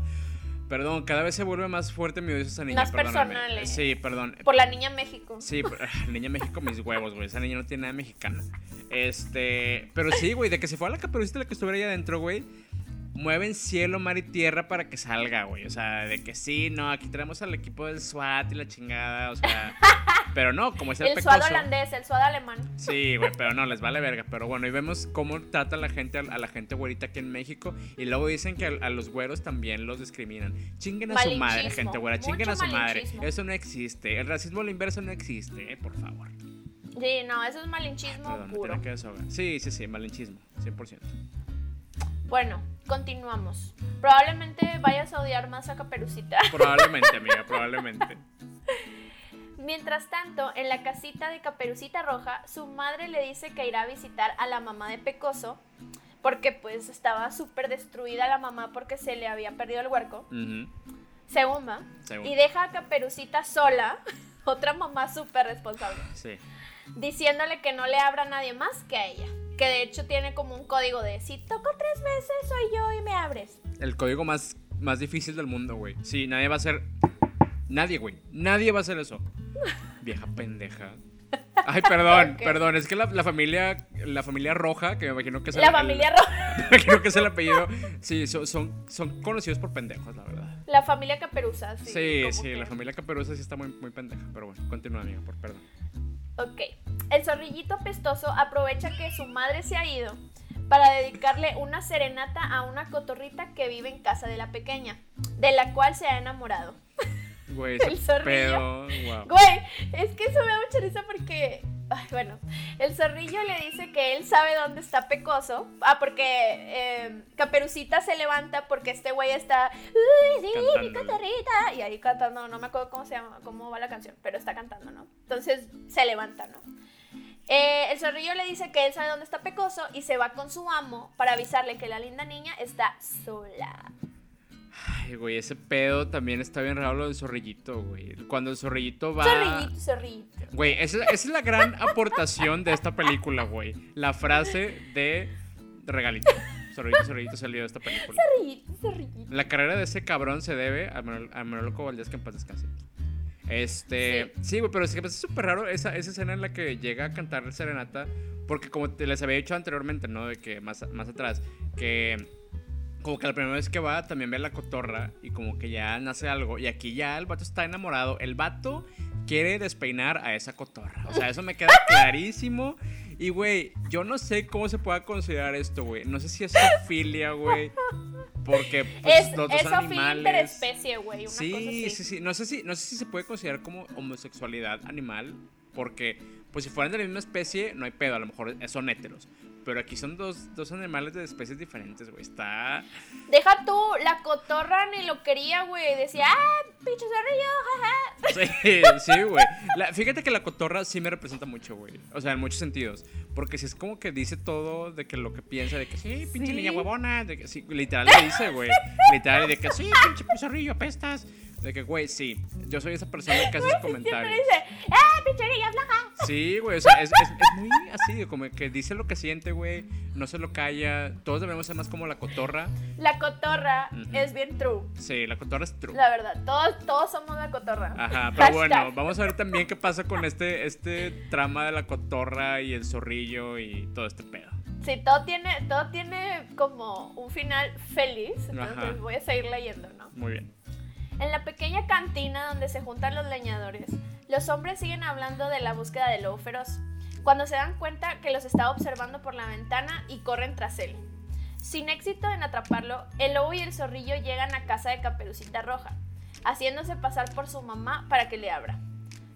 Perdón, cada vez se vuelve más fuerte mi odio a esa niña. Más personal. Sí, perdón. Por la niña México. Sí, por, niña México, mis huevos, güey. Esa niña no tiene nada mexicana. Este. Pero sí, güey, de que si fuera la caperucita la que estuviera ahí adentro, güey mueven cielo, mar y tierra para que salga, güey. O sea, de que sí, no, aquí tenemos al equipo del SWAT y la chingada, o sea. pero no, como es el, el SWAT holandés, el SWAT alemán. Sí, güey, pero no, les vale verga. Pero bueno, y vemos cómo trata la gente a la gente güerita aquí en México. Y luego dicen que a, los güeros también los discriminan. Chinguen a su madre, gente güera, chinguen a su madre. Eso no existe. El racismo al inverso no existe, eh, por favor. Sí, no, eso es malinchismo puro. Sí, sí, sí, malinchismo, 100%. Bueno, continuamos. Probablemente vayas a odiar más a Caperucita. Probablemente, amiga, probablemente. Mientras tanto, en la casita de Caperucita Roja, su madre le dice que irá a visitar a la mamá de Pecoso, porque pues estaba súper destruida la mamá porque se le había perdido el huerco. Segunda. Y deja a Caperucita sola, otra mamá súper responsable. Sí. Diciéndole que no le abra a nadie más que a ella. Que de hecho tiene como un código de si toco tres veces soy yo y me abres. El código más, más difícil del mundo, güey. Sí, nadie va a ser. Nadie, güey. Nadie va a hacer eso. Vieja pendeja. Ay, perdón, perdón. Es que la, familia la familia roja, que me imagino que es el, La familia roja. Me imagino que es el apellido. Sí, son, son, conocidos por pendejos, la verdad. La familia Caperuza, sí. Sí, sí, la familia Caperuza sí está muy, muy pendeja. Pero bueno, continúa, amiga, por perdón. Ok. El zorrillito pestoso aprovecha que su madre se ha ido para dedicarle una serenata a una cotorrita que vive en casa de la pequeña, de la cual se ha enamorado. Güey, el zorrillo. Güey, es que eso me da mucha risa porque. bueno, el zorrillo le dice que él sabe dónde está Pecoso. Ah, porque eh, Caperucita se levanta porque este güey está. ¡Uy, sí, mi cotorrita! Y ahí cantando, no me acuerdo cómo se llama, cómo va la canción, pero está cantando, ¿no? Entonces se levanta, ¿no? Eh, el zorrillo le dice que él sabe dónde está Pecoso y se va con su amo para avisarle que la linda niña está sola. Ay, güey, ese pedo también está bien raro lo del zorrillito, güey. Cuando el zorrillito va. Zorrillito, zorrillito. Güey, esa, es la gran aportación de esta película, güey. La frase de regalito. Zorrillito, zorrillito salió de esta película. Zorrillito, zorrillito. La carrera de ese cabrón se debe a Manolo, Valdés que en paz descanse. Este, sí, güey, pero es que es súper raro esa, esa escena en la que llega a cantar Serenata, porque como te les había dicho anteriormente, ¿no? De que más, más atrás, que como que la primera vez que va también ve la cotorra y como que ya nace algo. Y aquí ya el vato está enamorado. El vato quiere despeinar a esa cotorra. O sea, eso me queda clarísimo. Y, güey, yo no sé cómo se pueda considerar esto, güey. No sé si es filia, güey. Porque pues, es, los dos animales. especie, güey. Sí, sí, sí. No sé, si, no sé si se puede considerar como homosexualidad animal. Porque, pues si fueran de la misma especie, no hay pedo. A lo mejor son héteros. Pero aquí son dos, dos animales de especies diferentes, güey. Está. Deja tú, la cotorra ni lo quería, güey. Decía, ah, pinche jaja. Sí, sí, güey. Fíjate que la cotorra sí me representa mucho, güey. O sea, en muchos sentidos. Porque si es como que dice todo de que lo que piensa, de que sí, pinche niña huevona. De que sí, literal le dice, güey. Literal, de que sí, pinche pizarrillo, apestas. De que, güey, sí, yo soy esa persona que hace esos comentarios. dice, ¡eh, pincherilla flaca! Sí, güey, o sea, es, es, muy así, como que dice lo que siente, güey, no se lo calla. Todos debemos ser más como la cotorra. La cotorra es bien true. Sí, la cotorra es true. La verdad, todos, todos somos la cotorra. Ajá, pero bueno, vamos a ver también qué pasa con este, este trama de la cotorra y el zorrillo y todo este pedo. Sí, todo tiene, todo tiene como un final feliz, entonces voy a seguir leyendo, ¿no? Muy bien. En la pequeña cantina donde se juntan los leñadores, los hombres siguen hablando de la búsqueda del lobo feroz, cuando se dan cuenta que los está observando por la ventana y corren tras él. Sin éxito en atraparlo, el lobo y el zorrillo llegan a casa de Caperucita Roja, haciéndose pasar por su mamá para que le abra.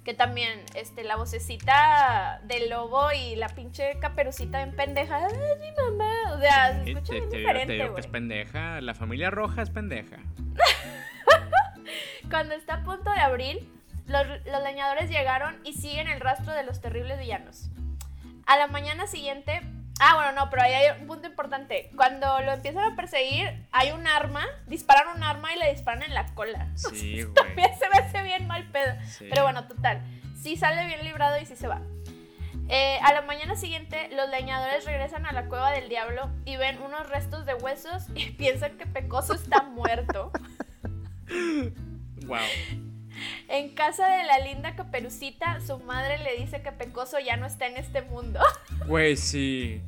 Que también, este, la vocecita del lobo y la pinche caperucita en pendeja. ¡Ay, mi mamá! O sea, se escucha diferente, es pendeja. La familia roja es pendeja. Cuando está a punto de abrir, los, leñadores llegaron y siguen el rastro de los terribles villanos. A la mañana siguiente, Ah, bueno, no, pero ahí hay un punto importante. Cuando lo empiezan a perseguir, hay un arma, disparan un arma y le disparan en la cola. Sí, güey. También se me hace bien mal pedo. Pero bueno, total. Sí sale bien librado y sí se va. Eh, a la mañana siguiente, los leñadores regresan a la cueva del diablo y ven unos restos de huesos y piensan que Pecoso está muerto. Wow. En casa de la linda Caperucita, su madre le dice que Pecoso ya no está en este mundo. Güey, sí.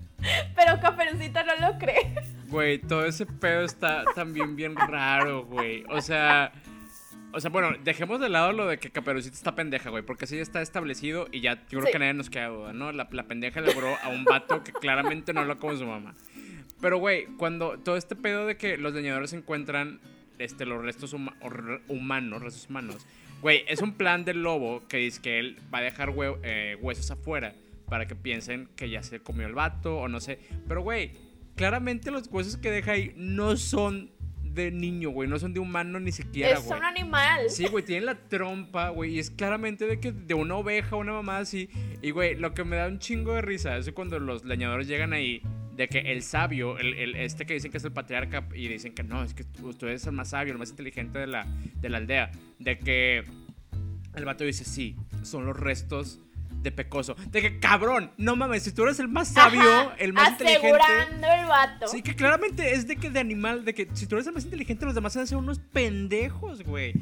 Pero Caperucita no lo cree. Güey, todo ese pedo está también bien raro, güey. O sea, o sea, bueno, dejemos de lado lo de que Caperucita está pendeja, güey, porque así ya está establecido y ya yo creo que nadie nos queda duda, ¿no? La, la pendeja le logró a un vato que claramente no lo como su mamá. Pero, güey, cuando todo este pedo de que los leñadores encuentran este, los restos humanos, restos humanos. Güey, es un plan del lobo que dice que él va a dejar eh, huesos afuera para que piensen que ya se comió el vato o no sé. Pero, güey, claramente los huesos que deja ahí no son de niño, güey, no son de humano ni siquiera, güey. Es un animal. Sí, güey, tienen la trompa, güey, y es claramente de que de una oveja, una mamá así. Y, güey, lo que me da un chingo de risa es cuando los leñadores llegan ahí de que el sabio, el, este que dicen que es el patriarca y dicen que no, es que usted es el más sabio, el más inteligente de la, de la aldea, de que el vato dice, sí, son los restos de Pecoso. De que, cabrón, no mames, si tú eres el más sabio, el más inteligente. Asegurando el vato. Sí, que claramente es de que de animal, de que si tú eres el más inteligente, los demás van a ser unos pendejos, güey.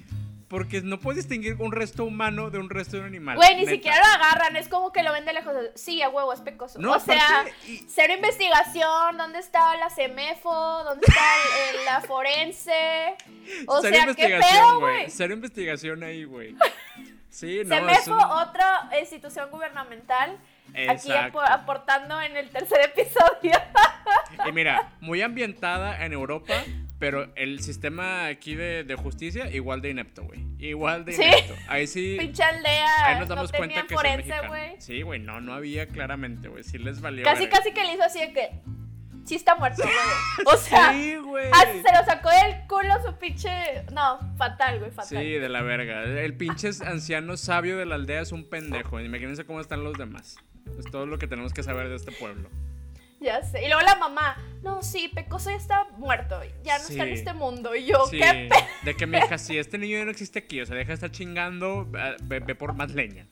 Porque no puedes distinguir un resto humano de un resto de un animal. Güey, ni siquiera lo agarran, es como que lo ven de lejos. Sí, a huevo, es pecoso. No, o sea, cero investigación, ¿dónde está la CEMEFO? ¿Dónde está la forense? O sea, ¿qué pedo, güey? Cero investigación ahí, güey. Sí, no, CEMEFO, otra institución gubernamental. Aquí aportando en el tercer episodio. Y mira, muy ambientada en Europa, pero el sistema aquí de, justicia, igual de inepto, güey. Igual de inepto. Ahí sí. Pinche aldea. Ahí nos damos cuenta que forense, güey. Sí, güey, no, no había claramente, güey. Sí les valió. Casi, casi que le hizo así de que. Sí está muerto, güey. O sea, sí, güey. Así se lo sacó del culo su pinche. No, fatal, güey, fatal. Sí, de la verga. El pinche anciano sabio de la aldea es un pendejo. Imagínense cómo están los demás. Es todo lo que tenemos que saber de este pueblo. Ya sé. Y luego la mamá, no, sí, Pecoso ya está muerto, ya no está en este mundo. Y yo, ¿qué De que mi hija, si este niño ya no existe aquí, o sea, deja de estar chingando, ve, por más leña.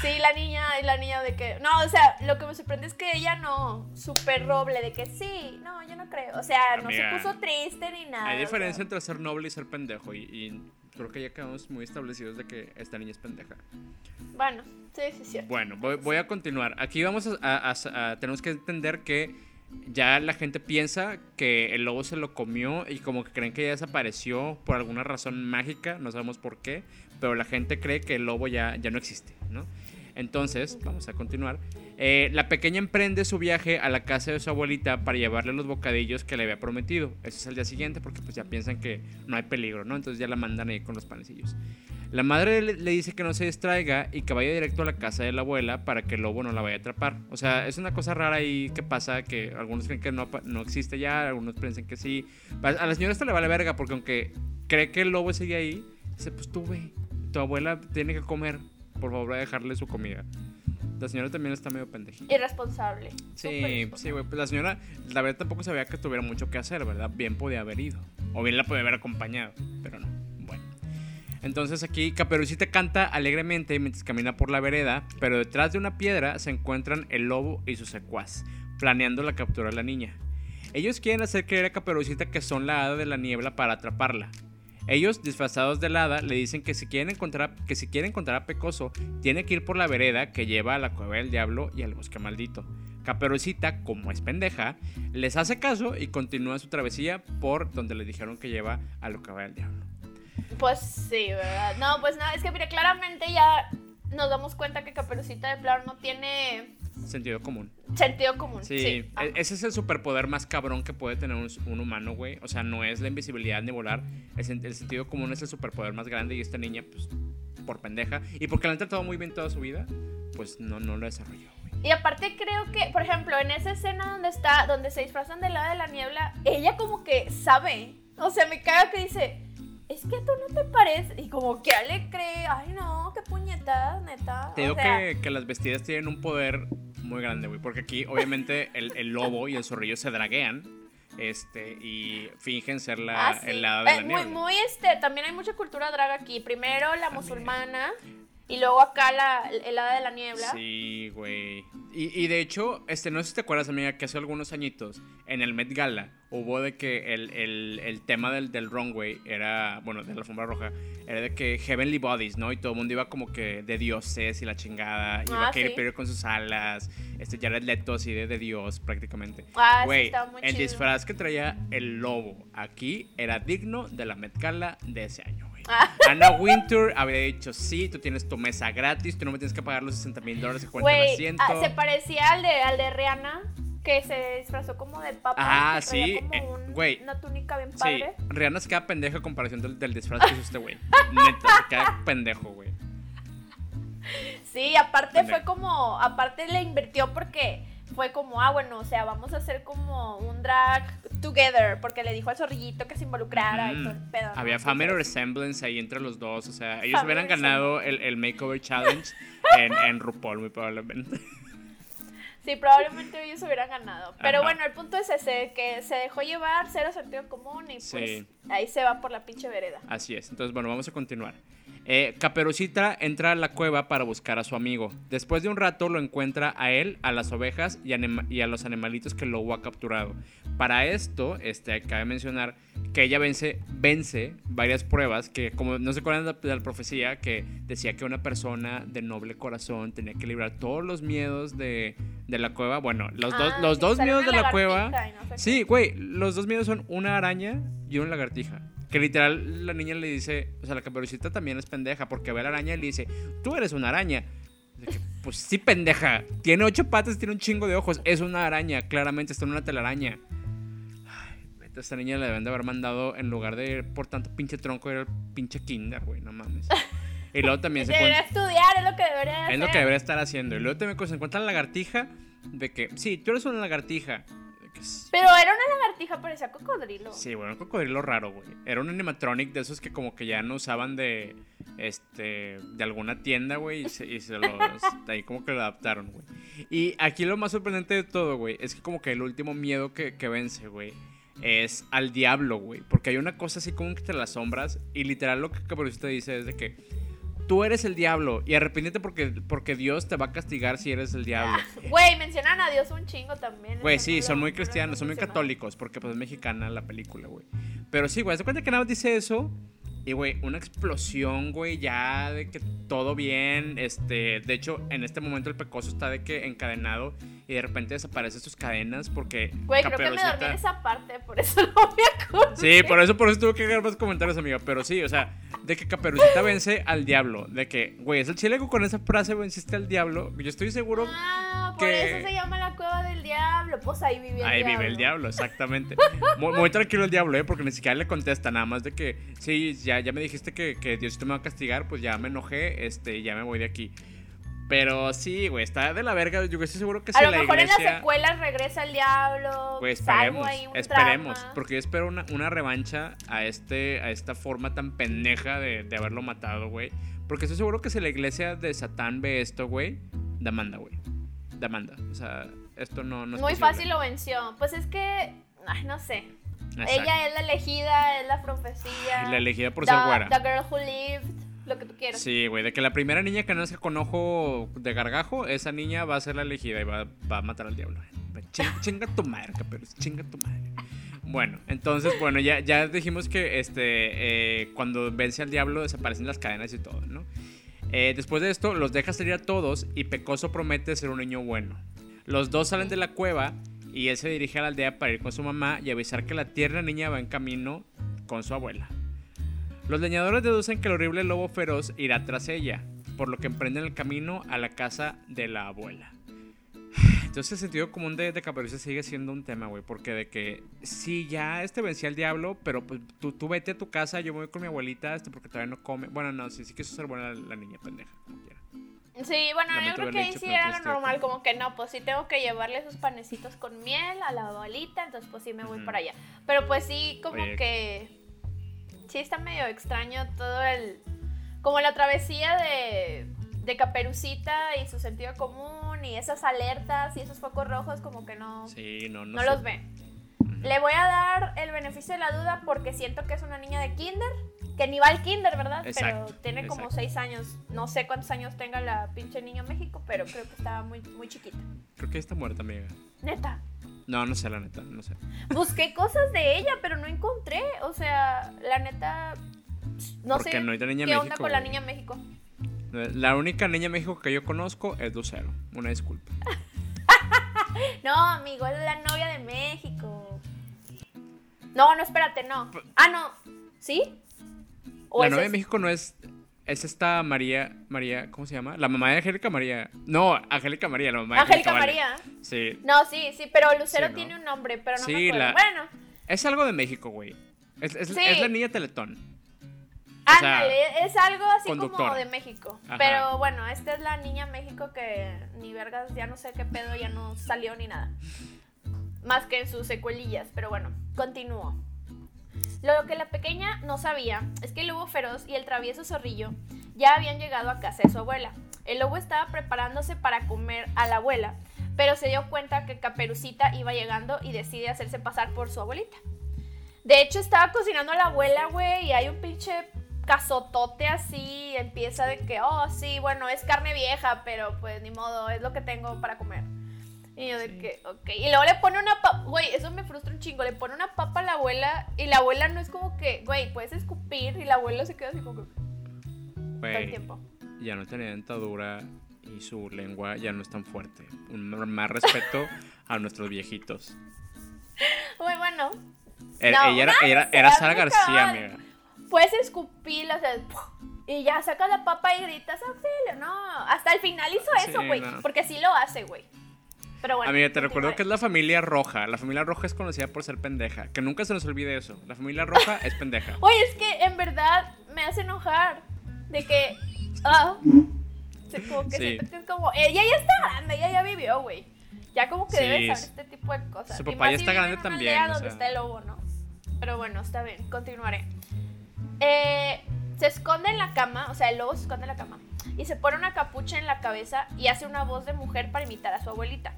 Sí, la niña, y la niña de que. No, o sea, lo que me sorprende es que ella no. Súper roble, de que sí, no, yo no creo. O sea, no se puso triste ni nada. Hay diferencia entre ser noble y ser pendejo. y creo que ya quedamos muy establecidos de que esta niña es pendeja. Bueno, sí, sí, sí. Bueno, voy, a continuar. Aquí vamos a, Tenemos que entender que ya la gente piensa que el lobo se lo comió y como que creen que ya desapareció por alguna razón mágica, no sabemos por qué, pero la gente cree que el lobo ya, ya no existe, ¿no? Entonces, vamos a continuar. Eh, la pequeña emprende su viaje a la casa de su abuelita para llevarle los bocadillos que le había prometido. Eso es el día siguiente porque pues ya piensan que no hay peligro, ¿no? Entonces ya la mandan ahí con los panecillos. La madre le, dice que no se distraiga y que vaya directo a la casa de la abuela para que el lobo no la vaya a atrapar. O sea, es una cosa rara ahí que pasa que algunos creen que no, no existe ya, algunos piensan que sí. A la señora esta le vale verga porque aunque cree que el lobo sigue ahí, dice, pues tú ve, tu abuela tiene que comer, por favor, a dejarle su comida. La señora también está medio pendejita. Irresponsable. Sí, sí, güey. Pues la señora, la verdad tampoco sabía que tuviera mucho que hacer, ¿verdad? Bien podía haber ido. O bien la podía haber acompañado, pero no. Bueno. Entonces aquí Caperucita canta alegremente mientras camina por la vereda, pero detrás de una piedra se encuentran el lobo y su secuaz, planeando la captura de la niña. Ellos quieren hacer creer a Caperucita que son la hada de la niebla para atraparla, ellos, disfrazados de hada, le dicen que si quieren encontrar, que si encontrar a Pecoso, tiene que ir por la vereda que lleva a la cueva del diablo y al bosque maldito. Caperucita, como es pendeja, les hace caso y continúa su travesía por donde le dijeron que lleva a la cueva del diablo. Pues sí, ¿verdad? No, pues nada, es que mire, claramente ya nos damos cuenta que Caperucita de plano no tiene Sentido común. Sentido común. Sí. E-, ese es el superpoder más cabrón que puede tener un, humano, güey. O sea, no es la invisibilidad ni volar. El, sentido común es el superpoder más grande y esta niña, pues, por pendeja. Y porque la han tratado muy bien toda su vida, pues no, no lo desarrolló, Y aparte creo que, por ejemplo, en esa escena donde está, donde se disfrazan del lado de la niebla, ella como que sabe. O sea, me caga que dice, es que tú no te parece. Y como que le cree, ay no, qué puñetada, neta. Te digo que, que, las vestidas tienen un poder muy grande, güey. Porque aquí, obviamente, el, el, lobo y el zorrillo se draguean. Este, y fingen ser la, ah, el lado de la eh, Muy, muy, este, también hay mucha cultura draga aquí. Primero la musulmana, y luego acá la helada de la niebla. Sí, güey. Y, de hecho, este, no sé si te acuerdas, amiga, que hace algunos añitos, en el Met Gala, hubo de que el, tema del, del runway era, bueno, de la alfombra roja, era de que Heavenly Bodies, ¿no? Y todo el mundo iba como que de dioses y la chingada. Iba a Katy con sus alas. Este Jared Leto así de, de Dios, prácticamente. Ah, Güey, el disfraz que traía el lobo aquí era digno de la Met Gala de ese año. Anna Winter había dicho, sí, tú tienes tu mesa gratis, tú no me tienes que pagar los 60 mil dólares que cuenta asiento. Ah, se parecía al de, al de Rihanna, que se disfrazó como de papa. Ah, sí. Eh, güey. una túnica bien padre. Sí, Rihanna se queda pendejo en comparación del, disfraz que hizo este güey. Neta, se queda pendejo, güey. Sí, aparte fue como, aparte le invirtió porque fue como, ah, bueno, o sea, vamos a hacer como un drag together, porque le dijo al zorrillito que se involucrara y todo el pedo. Había family resemblance ahí entre los dos, o sea, ellos hubieran ganado el, el, Makeover Challenge en, en RuPaul, muy probablemente. Sí, probablemente ellos hubieran ganado. Pero bueno, el punto es ese, que se dejó llevar, cero sentido común y pues ahí se va por la pinche vereda. Así es. Entonces, bueno, vamos a continuar. Eh, Caperucita entra a la cueva para buscar a su amigo. Después de un rato lo encuentra a él, a las ovejas y, a los animalitos que lobo ha capturado. Para esto, este, cabe mencionar que ella vence, vence varias pruebas que, como no se acuerdan de la, profecía, que decía que una persona de noble corazón tenía que librar todos los miedos de, la cueva. Bueno, los, dos, ah, los dos miedos de la cueva. sí, güey, los dos miedos son una araña y una lagartija. Que literal la niña le dice, o sea, la caperucita también es pendeja porque ve a la araña y le dice, tú eres una araña. pues sí, pendeja. Tiene ocho patas, tiene un chingo de ojos. Es una araña, claramente está en una telaraña. Esta niña le deben de haber mandado en lugar de ir por tanto pinche tronco, era el pinche kinder, güey, no mames. Y luego también se Debería estudiar, es lo que debería hacer. Es lo que debería estar haciendo. Y luego también se encuentra la lagartija de que, sí, tú eres una lagartija. Pero era una lagartija, parecía cocodrilo. Sí, bueno, un cocodrilo raro, güey. Era un animatronic de esos que como que ya no usaban de este de alguna tienda, güey, y se, los ahí como que lo adaptaron, güey. Y aquí lo más sorprendente de todo, güey, es que como que el último miedo que, que vence, güey, es al diablo, güey, porque hay una cosa así como entre las sombras y literal lo que Caperucita dice es de que tú eres el diablo y arrepiéntete porque, porque Dios te va a castigar si eres el diablo. Güey, mencionan a Dios un chingo también. Güey, sí, son muy cristianos, son muy católicos porque pues es mexicana la película, güey. Pero sí, güey, se cuenta que nada más dice eso y, güey, una explosión, güey, ya de que todo bien. Este, de hecho, en este momento el pecoso está de que encadenado y de repente desaparecen sus cadenas porque. Güey, creo que me dormí en esa parte, por eso no me acuerdo. Sí, por eso, por eso tuve que hacer más comentarios, amiga. Pero sí, o sea, de que Caperucita vence al diablo. De que, güey, es el chileco con esa frase venciste al diablo. Yo estoy seguro. Ah, por eso se llama la cueva del diablo. Pues ahí vive el diablo. Ahí vive el diablo, exactamente. muy, tranquilo el diablo, ¿eh? Porque ni siquiera le contesta, nada más de que, sí, ya, ya me dijiste que, que Diosito me va a castigar, pues ya me enojé, este, ya me voy de aquí. Pero sí, güey, está de la verga. Yo estoy seguro que si A lo mejor en las secuelas regresa el diablo. Pues esperemos, esperemos. Porque yo espero una, una, revancha a, este, a esta forma tan pendeja de, de haberlo matado, güey. Porque estoy seguro que si la iglesia de Satán ve esto, güey, demanda, güey. Demanda. O sea, esto no, no es Muy fácil lo venció. Pues es que, ay, no sé. Ella es la elegida, es la profecía. la elegida por ser güera. The girl who lived lo que tú quieras. Sí, güey, de que la primera niña que nace con ojo de gargajo, esa niña va a ser la elegida y va, a matar al diablo. Chinga, tu madre, caperos, chinga tu madre. Bueno, entonces, bueno, ya, ya dijimos que este, eh, cuando vence al diablo desaparecen las cadenas y todo, ¿no? Eh, después de esto, los deja salir a todos y Pecoso promete ser un niño bueno. Los dos salen de la cueva y él se dirige a la aldea para ir con su mamá y avisar que la tierna niña va en camino con su abuela. Los leñadores deducen que el horrible lobo feroz irá tras ella, por lo que emprenden el camino a la casa de la abuela. Entonces el sentido común de, de Caperucita sigue siendo un tema, güey, porque de que si ya este vencía al diablo, pero pues tú, tú vete a tu casa, yo voy con mi abuelita, este, porque todavía no come. Bueno, no, sí, sí quiso ser buena la, niña pendeja, como. Sí, bueno, yo creo que ahí sí era lo normal, como que no, pues sí tengo que llevarle esos panecitos con miel a la abuelita, entonces pues sí me voy para allá. Pero pues sí, como que sí está medio extraño todo el. Como la travesía de, de Caperucita y su sentido común y esas alertas y esos focos rojos, como que no. Sí, no, no, los ve. Le voy a dar el beneficio de la duda porque siento que es una niña de kinder, que ni va al kinder, ¿verdad? pero tiene como seis años. No sé cuántos años tenga la pinche niña en México, pero creo que estaba muy, muy chiquita. Creo que está muerta, amiga. Neta. No, no sé, la neta, no sé. Busqué cosas de ella, pero no encontré. O sea, la neta. No sé. No hay niña ¿Qué onda con la niña México? La única niña México que yo conozco es Lucero. Una disculpa. no, amigo, es la novia de México. No, no, espérate, no. Ah, no. ¿Sí? La novia de México no es es esta María, María, ¿cómo se llama? La mamá de Angélica María. No, Angélica María, la mamá de Angélica María. Sí. No, sí, sí, pero Lucero tiene un nombre, pero no me acuerdo. Bueno. Es algo de México, güey. Es, es, la niña Teletón. Ándale, es algo así como de México. Pero bueno, esta es la niña México que ni vergas, ya no sé qué pedo, ya no salió ni nada. Más que en sus secuelillas, pero bueno, continúo. Lo que la pequeña no sabía es que el lobo feroz y el travieso zorrillo ya habían llegado a casa de su abuela. El lobo estaba preparándose para comer a la abuela, pero se dio cuenta que Caperucita iba llegando y decide hacerse pasar por su abuelita. De hecho, estaba cocinando a la abuela, güey, y hay un pinche casotote así, empieza de que, oh, sí, bueno, es carne vieja, pero pues ni modo, es lo que tengo para comer. Y yo de que, ok. Y luego le pone una papa, güey, eso me frustra un chingo. Le pone una papa a la abuela y la abuela no es como que, güey, puedes escupir y la abuela se queda así como que. todo el tiempo. Ya no tenía dentadura y su lengua ya no es tan fuerte. Un más respeto a nuestros viejitos. Muy bueno. Era, ella era, era, Sara García, amiga. Puedes escupir, o sea, y ya sacas la papa y gritas auxilio. No, hasta el final hizo eso, güey. Porque sí lo hace, güey. Pero bueno. Amiga, te recuerdo que es la familia roja. La familia roja es conocida por ser pendeja. Que nunca se nos olvide eso. La familia roja es pendeja. Oye, es que en verdad me hace enojar. De que. Ah. como que sí. es como. Ella ya está grande, ella ya vivió, güey. Ya como que debe saber este tipo de cosas. Su papá ya está grande también. donde está el lobo, ¿no? Pero bueno, está bien, continuaré. Eh, se esconde en la cama, o sea, el lobo se esconde en la cama. Y se pone una capucha en la cabeza y hace una voz de mujer para imitar a su abuelita.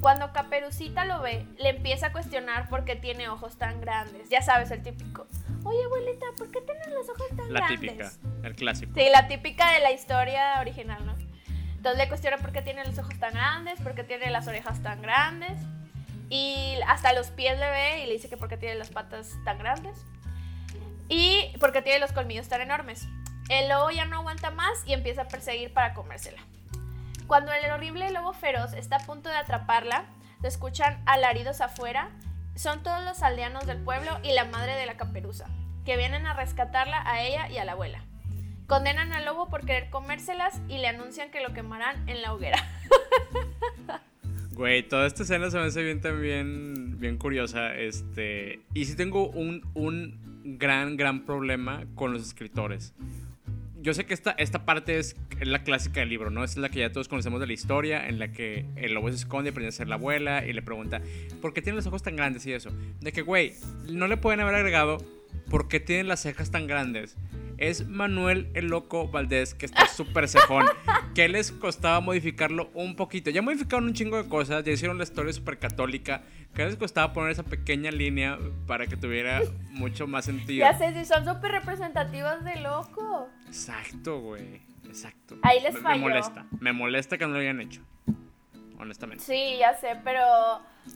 Cuando Caperucita lo ve, le empieza a cuestionar por qué tiene ojos tan grandes. Ya sabes, el típico. Oye, abuelita, ¿por qué tienes los ojos tan grandes? La típica, el clásico. Sí, la típica de la historia original, ¿no? Entonces le cuestiona por qué tiene los ojos tan grandes, por qué tiene las orejas tan grandes. Y hasta los pies le ve y le dice que por qué tiene las patas tan grandes. Y por qué tiene los colmillos tan enormes. El lobo ya no aguanta más y empieza a perseguir para comérsela. Cuando el horrible lobo feroz está a punto de atraparla, se escuchan alaridos afuera. Son todos los aldeanos del pueblo y la madre de la caperuza, que vienen a rescatarla a ella y a la abuela. Condenan al lobo por querer comérselas y le anuncian que lo quemarán en la hoguera. Güey, toda esta escena se me hace bien también, bien curiosa. Este, y sí tengo un, un gran, gran problema con los escritores yo sé que esta, esta parte es, la clásica del libro, ¿no? Es la que ya todos conocemos de la historia, en la que el lobo se esconde, aprende a ser la abuela y le pregunta, ¿por qué tiene los ojos tan grandes y eso? De que, güey, no le pueden haber agregado, ¿por qué tiene las cejas tan grandes? Es Manuel el Loco Valdés, que está súper cejón. que les costaba modificarlo un poquito. Ya modificaron un chingo de cosas, ya hicieron la historia súper católica. ¿Qué les costaba poner esa pequeña línea para que tuviera mucho más sentido? Ya sé, si son súper representativas de Loco. Exacto, güey. Exacto. Ahí les falló. Me molesta. Me molesta que no lo hayan hecho. Honestamente. Sí, ya sé, pero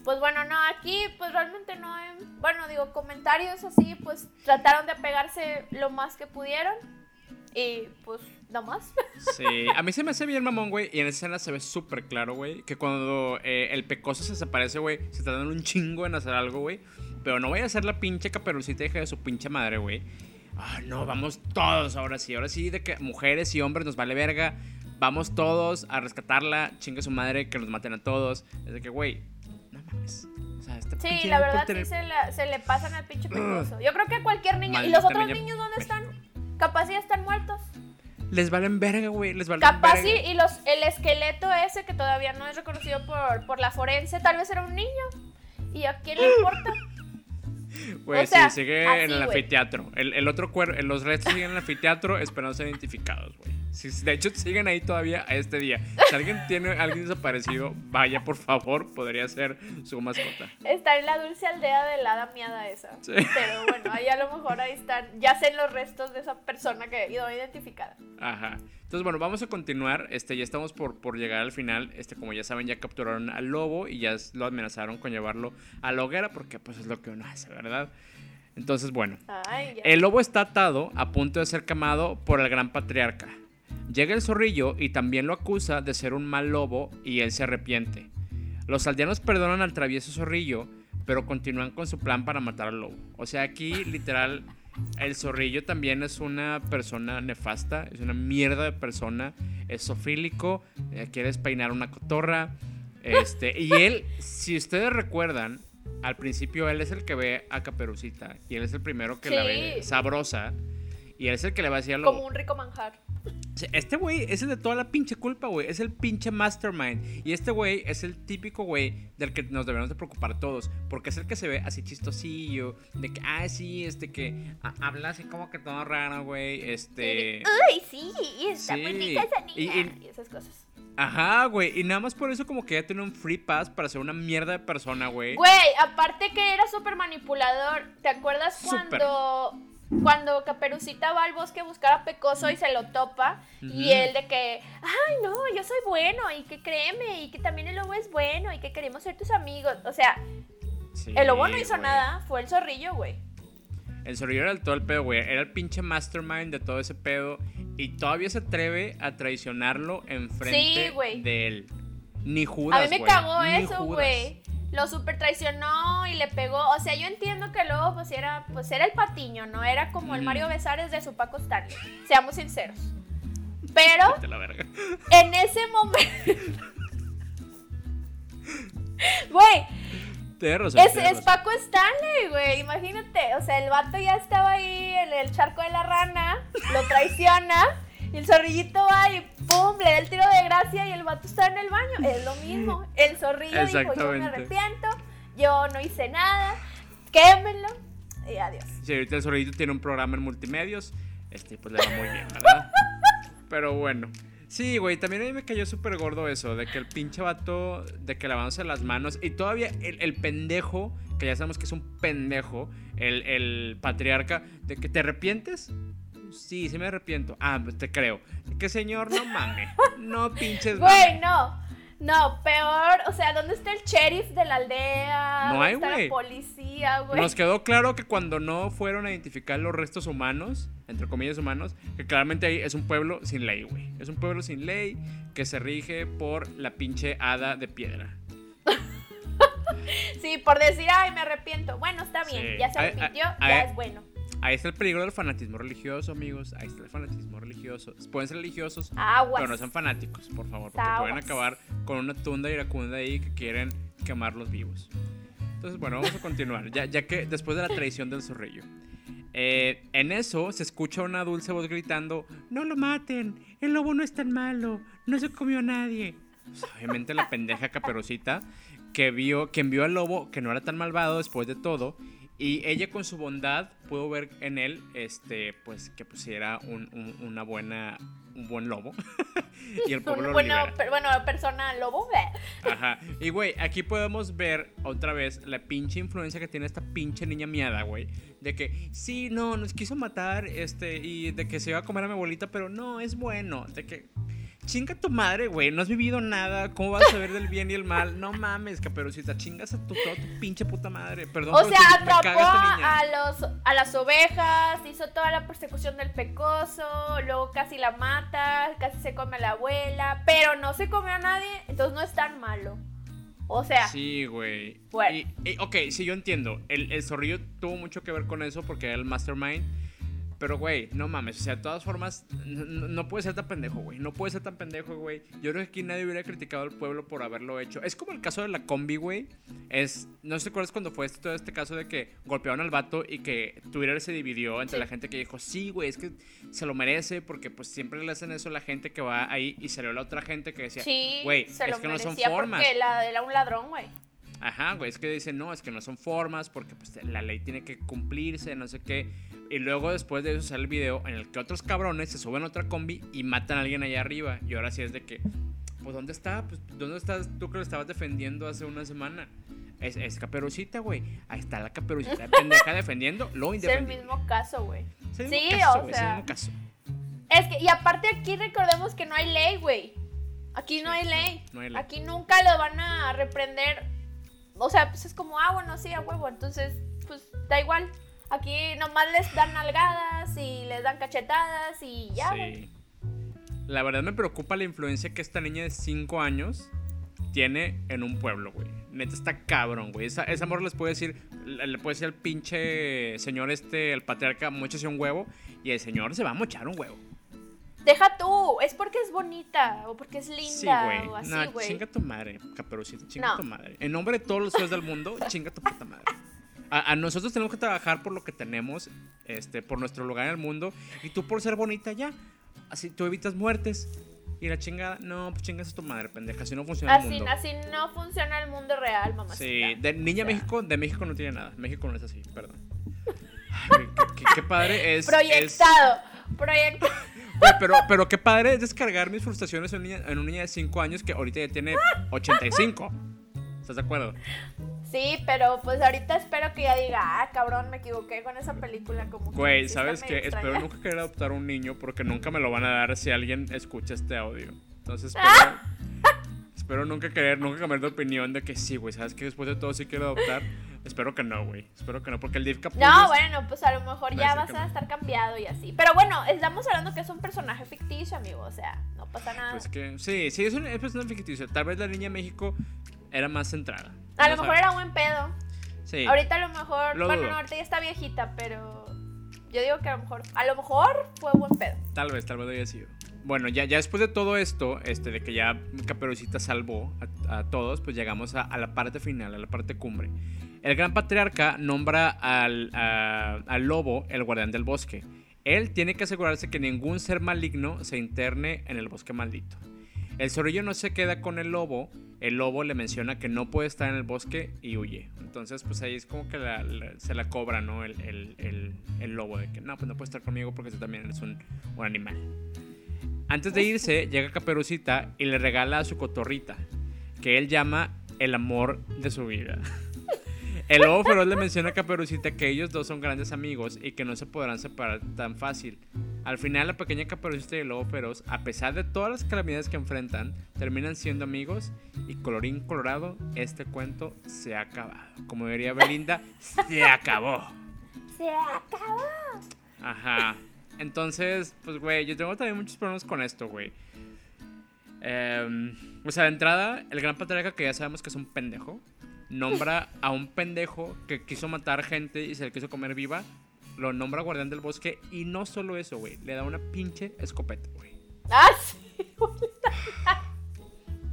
pues bueno, no, aquí pues realmente no hay, bueno, digo, comentarios así, pues trataron de apegarse lo más que pudieron y pues nada más. Sí, a mí se me hace bien mamón, güey, y en esa escena se ve súper claro, güey, que cuando eh, el pecoso se desaparece, güey, se dando un chingo en hacer algo, güey, pero no vaya a ser la pinche caperucita hija de su pinche madre, güey. Ah, no, vamos todos ahora sí, ahora sí, de que mujeres y hombres nos vale verga. Vamos todos a rescatarla, chingue su madre, que nos maten a todos. Es de que, güey, sí, la verdad sí se, le pasan al pinche pecoso. Yo creo que a cualquier niño. ¿Y los otros niños dónde están? Capaz ya están muertos. Les valen verga, güey. Les valen Capaz sí, y los, el esqueleto ese que todavía no es reconocido por, por la forense, tal vez era un niño. ¿Y a quién le importa? Pues sí, sigue en el anfiteatro. El, el otro cuerpo, los restos siguen en el anfiteatro esperando ser identificados, güey de hecho, siguen ahí todavía a este día. Si alguien tiene alguien desaparecido, vaya por favor, podría ser su mascota. Está en la dulce aldea de la damiada esa. Pero bueno, ahí a lo mejor ahí están, ya sé los restos de esa persona que ha ido identificada. Ajá. Entonces, bueno, vamos a continuar. Este, ya estamos por, por llegar al final. Este, como ya saben, ya capturaron al lobo y ya lo amenazaron con llevarlo a la hoguera porque pues es lo que uno hace, ¿verdad? Entonces, bueno. el lobo está atado a punto de ser quemado por el gran patriarca. Llega el zorrillo y también lo acusa de ser un mal lobo y él se arrepiente. Los aldeanos perdonan al travieso zorrillo, pero continúan con su plan para matar al lobo. O sea, aquí literal el zorrillo también es una persona nefasta, es una mierda de persona, es sofílico, eh, quiere despeinar una cotorra. Este, y él, si ustedes recuerdan, al principio él es el que ve a Caperucita y él es el primero que la ve sabrosa y él es el que le va a decir al lobo. Como un rico manjar. Este güey es el de toda la pinche culpa, güey. Es el pinche mastermind. Y este güey es el típico güey del que nos debemos de preocupar todos. Porque es el que se ve así chistosillo. De que, ah, sí, este que habla así como que todo raro, güey. Este. Ay, sí, está muy rica esa niña. Y, esas cosas. Ajá, güey. Y nada más por eso como que ya tiene un free pass para ser una mierda de persona, güey. Güey, aparte que era súper manipulador. ¿Te acuerdas cuando... Cuando Caperucita va al bosque a buscar a Pecoso y se lo topa, y él de que, ay, no, yo soy bueno, y que créeme, y que también el lobo es bueno, y que queremos ser tus amigos. O sea, el lobo no hizo nada, fue el zorrillo, güey. El zorrillo era el todo el pedo, güey. Era el pinche mastermind de todo ese pedo. Y todavía se atreve a traicionarlo enfrente de él. Ni Judas. A mí me cagó eso, güey. Lo super traicionó y le pegó. O sea, yo entiendo que luego pues era, pues era el patiño, ¿no? Era como el Mario Besares de su Paco Stanley. Seamos sinceros. Pero en ese momento. Güey, es, Paco Stanley, güey. Imagínate. O sea, el vato ya estaba ahí en el charco de la rana, lo traiciona. Y el zorrillito va y pum, le da el tiro de gracia y el vato está en el baño. Es lo mismo. El zorrillo dijo, yo me arrepiento, yo no hice nada, quémelo y adiós. Sí, ahorita el zorrillito tiene un programa en multimedios, este pues le va muy bien, ¿verdad? Pero bueno. Sí, güey, también a mí me cayó súper gordo eso, de que el pinche vato, de que lavándose las manos, y todavía el, pendejo, que ya sabemos que es un pendejo, el, patriarca, de que te arrepientes. Sí, sí me arrepiento. Ah, pues te creo. Que señor, no mames. No pinches. Güey, no. No, peor, o sea, ¿dónde está el sheriff de la aldea? No hay, güey. la policía, güey? Nos quedó claro que cuando no fueron a identificar los restos humanos, entre comillas humanos, que claramente ahí es un pueblo sin ley, güey. Es un pueblo sin ley que se rige por la pinche hada de piedra. sí, por decir, ay, me arrepiento. Bueno, está bien, ya se arrepintió, ya es bueno. Ahí está el peligro del fanatismo religioso, amigos. Ahí está el fanatismo religioso. Pueden ser religiosos, pero no sean fanáticos, por favor. Porque pueden acabar con una tunda iracunda ahí que quieren quemarlos vivos. Entonces, bueno, vamos a continuar. Ya, ya que después de la traición del zorrillo. Eh, en eso se escucha una dulce voz gritando: ¡No lo maten! El lobo no es tan malo. No se comió a nadie. Pues, obviamente la pendeja caperucita que vio, quien vio al lobo que no era tan malvado después de todo y ella con su bondad pudo ver en él, este, pues que pusiera un, una buena, un buen lobo. y el pueblo bueno, bueno, persona lobo. Ajá. Y güey, aquí podemos ver otra vez la pinche influencia que tiene esta pinche niña miada, güey. De que, sí, no, nos quiso matar, este, y de que se iba a comer a mi abuelita, pero no, es bueno. De que Chinga tu madre, güey. No has vivido nada. ¿Cómo vas a saber del bien y el mal? No mames, caperucita. Chingas a tu, toda tu pinche puta madre. Perdón. O sea, atrapó a, los, a las ovejas, hizo toda la persecución del pecoso, luego casi la mata, casi se come a la abuela, pero no se come a nadie, entonces no es tan malo. O sea. Sí, güey. Bueno. ok, sí, yo entiendo. El, el zorrillo tuvo mucho que ver con eso porque era el mastermind pero, güey, no mames. O sea, de todas formas, no, puede ser tan pendejo, güey. No puede ser tan pendejo, güey. Yo creo que aquí nadie hubiera criticado al pueblo por haberlo hecho. Es como el caso de la combi, güey. Es, no sé acuerdas cuando fue este, todo este caso de que golpearon al vato y que Twitter se dividió entre la gente que dijo, sí, güey, es que se lo merece porque pues siempre le hacen eso a la gente que va ahí y salió la otra gente que decía, güey, es que no son formas. La, era un ladrón, güey. Ajá, güey, es que dicen, no, es que no son formas porque pues la ley tiene que cumplirse, no sé qué. Y luego después de eso sale el video en el que otros cabrones se suben a otra combi y matan a alguien allá arriba. Y ahora sí es de que, pues ¿dónde está? Pues ¿dónde estás tú que lo estabas defendiendo hace una semana? Es, es caperucita, güey. Ahí está la caperucita pendeja defendiendo lo. Es el mismo caso, güey. Sí, o sea. Es el mismo caso. Es que, y aparte aquí recordemos que no hay ley, güey. Aquí no, hay ley. no hay ley. Aquí nunca lo van a reprender. O sea, pues es como, ah, bueno, sí, a huevo. Entonces, pues da igual. Aquí nomás les dan nalgadas y les dan cachetadas y ya. Sí. La verdad me preocupa la influencia que esta niña de 5 años tiene en un pueblo, güey. Neta está cabrón, güey. Esa, ese amor les puede decir, le puede decir al pinche señor este, el patriarca, mochase un huevo y el señor se va a mochar un huevo. Deja tú, es porque es bonita o porque es linda sí, o así, güey. chinga tu madre, caperucita, chinga tu madre. En nombre de todos los jueces del mundo, chinga tu puta madre. A, nosotros tenemos que trabajar por lo que tenemos, este, por nuestro lugar en el mundo. Y tú por ser bonita ya. Así tú evitas muertes. Y la chingada, no, pues chingas a tu madre, pendeja. Así no funciona así, el mundo. Así no funciona el mundo real, mamá. Sí, de Niña México, de México no tiene nada. México no es así, perdón. qué, padre es. Proyectado. Proyectado. Pero, pero qué padre es descargar mis frustraciones en, niña, en una niña de 5 años que ahorita ya tiene 85. ¿Estás de acuerdo? Sí, pero pues ahorita espero que ya diga, ah, cabrón, me equivoqué con esa película. Como Güey, ¿sabes qué? extraña. Espero nunca querer adoptar un niño porque nunca me lo van a dar si alguien escucha este audio. Entonces espero, espero nunca querer, nunca cambiar de opinión de que sí, güey, ¿sabes qué? Después de todo sí quiero adoptar. Espero que no, güey. Espero que no, porque el Div Capullos... No, bueno, pues a lo mejor ya vas a no. estar cambiado y así. Pero bueno, estamos hablando que es un personaje ficticio, amigo. O sea, no pasa nada. Pues que, sí, sí, es un es un ficticio. Tal vez la niña México era más centrada. a lo mejor sabemos. era buen pedo. Sí. Ahorita a lo mejor, Lo bueno, dudo. no, ahorita ya está viejita, pero yo digo que a lo mejor, a lo mejor fue buen pedo. Tal vez, tal vez haya sido. Bueno, ya, ya después de todo esto, este, de que ya Caperucita salvó a, a todos, pues llegamos a, a la parte final, a la parte cumbre. El gran patriarca nombra al, lobo el guardián del bosque. Él tiene que asegurarse que ningún ser maligno se interne en el bosque maldito. El zorrillo no se queda con el lobo. El lobo le menciona que no puede estar en el bosque y huye. Entonces, pues ahí es como que se la cobra, ¿no? El, el- el- el lobo de que no, pues no puede estar conmigo porque tú también eres un, un animal. Antes de irse, llega Caperucita y le regala a su cotorrita, que él llama el amor de su vida. El lobo feroz le menciona a Caperucita que ellos dos son grandes amigos y que no se podrán separar tan fácil. Al final, la pequeña Caperucita y el lobo feroz, a pesar de todas las calamidades que enfrentan, terminan siendo amigos y colorín colorado, este cuento se ha acabado. Como diría Belinda, se acabó. Se acabó. Ajá. Entonces, pues, güey, yo tengo también muchos problemas con esto, güey. Em, o sea, de entrada, el gran patriarca, que ya sabemos que es un pendejo, nombra a un pendejo que quiso matar gente y se le quiso comer viva, lo nombra guardián del bosque y no solo eso, güey, le da una pinche escopeta, güey. Ah, sí.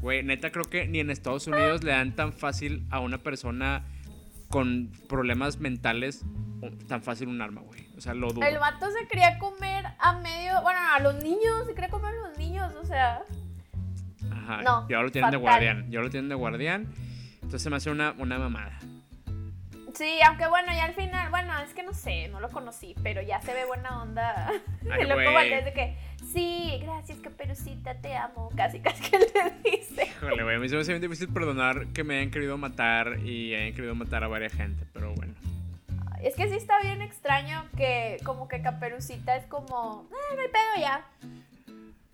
Güey, neta, creo que ni en Estados Unidos le dan tan fácil a una persona con problemas mentales tan fácil un arma, güey. O sea, lo dudo. El vato se quería comer a medio, bueno, a los niños, se quería comer a los niños, o sea. Ajá. No, y ahora lo tienen de guardián. Y ahora lo tienen de guardián. Entonces se me hace una, una mamada. Sí, aunque bueno, ya al final, bueno, es que no sé, no lo conocí, pero ya se ve buena onda. Ay, el loco güey. Valdés de que, sí, gracias, caperucita, te amo. Casi, casi que le dice. Híjole, güey. A mí se me hace bien difícil perdonar que me hayan querido matar y hayan querido matar a varias gente. Pero bueno. Es que sí está bien extraño que como que caperucita es como, eh, no hay pedo ya.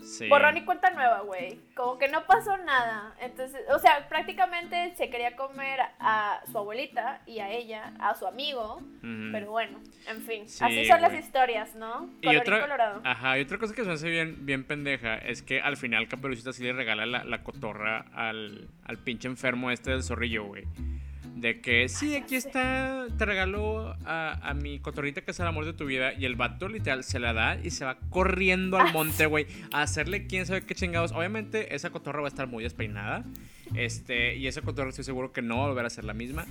Sí. Borrón y cuenta nueva, güey. Como que no pasó nada. Entonces, o sea, prácticamente se quería comer a su abuelita y a ella, a su amigo. Pero bueno, en fin. Sí, así son las historias, ¿no? Y otra, colorado. ajá, y otra cosa que se me hace bien, bien pendeja es que al final Caperucita sí le regala la, la cotorra al, al pinche enfermo este del zorrillo, güey. De que, sí, aquí está, te regalo a, a mi cotorrita que es el amor de tu vida. Y el vato literal se la da y se va corriendo al monte, güey, a hacerle quién sabe qué chingados. Obviamente esa cotorra va a estar muy despeinada. Este, y esa cotorra estoy seguro que no va a volver a ser la misma.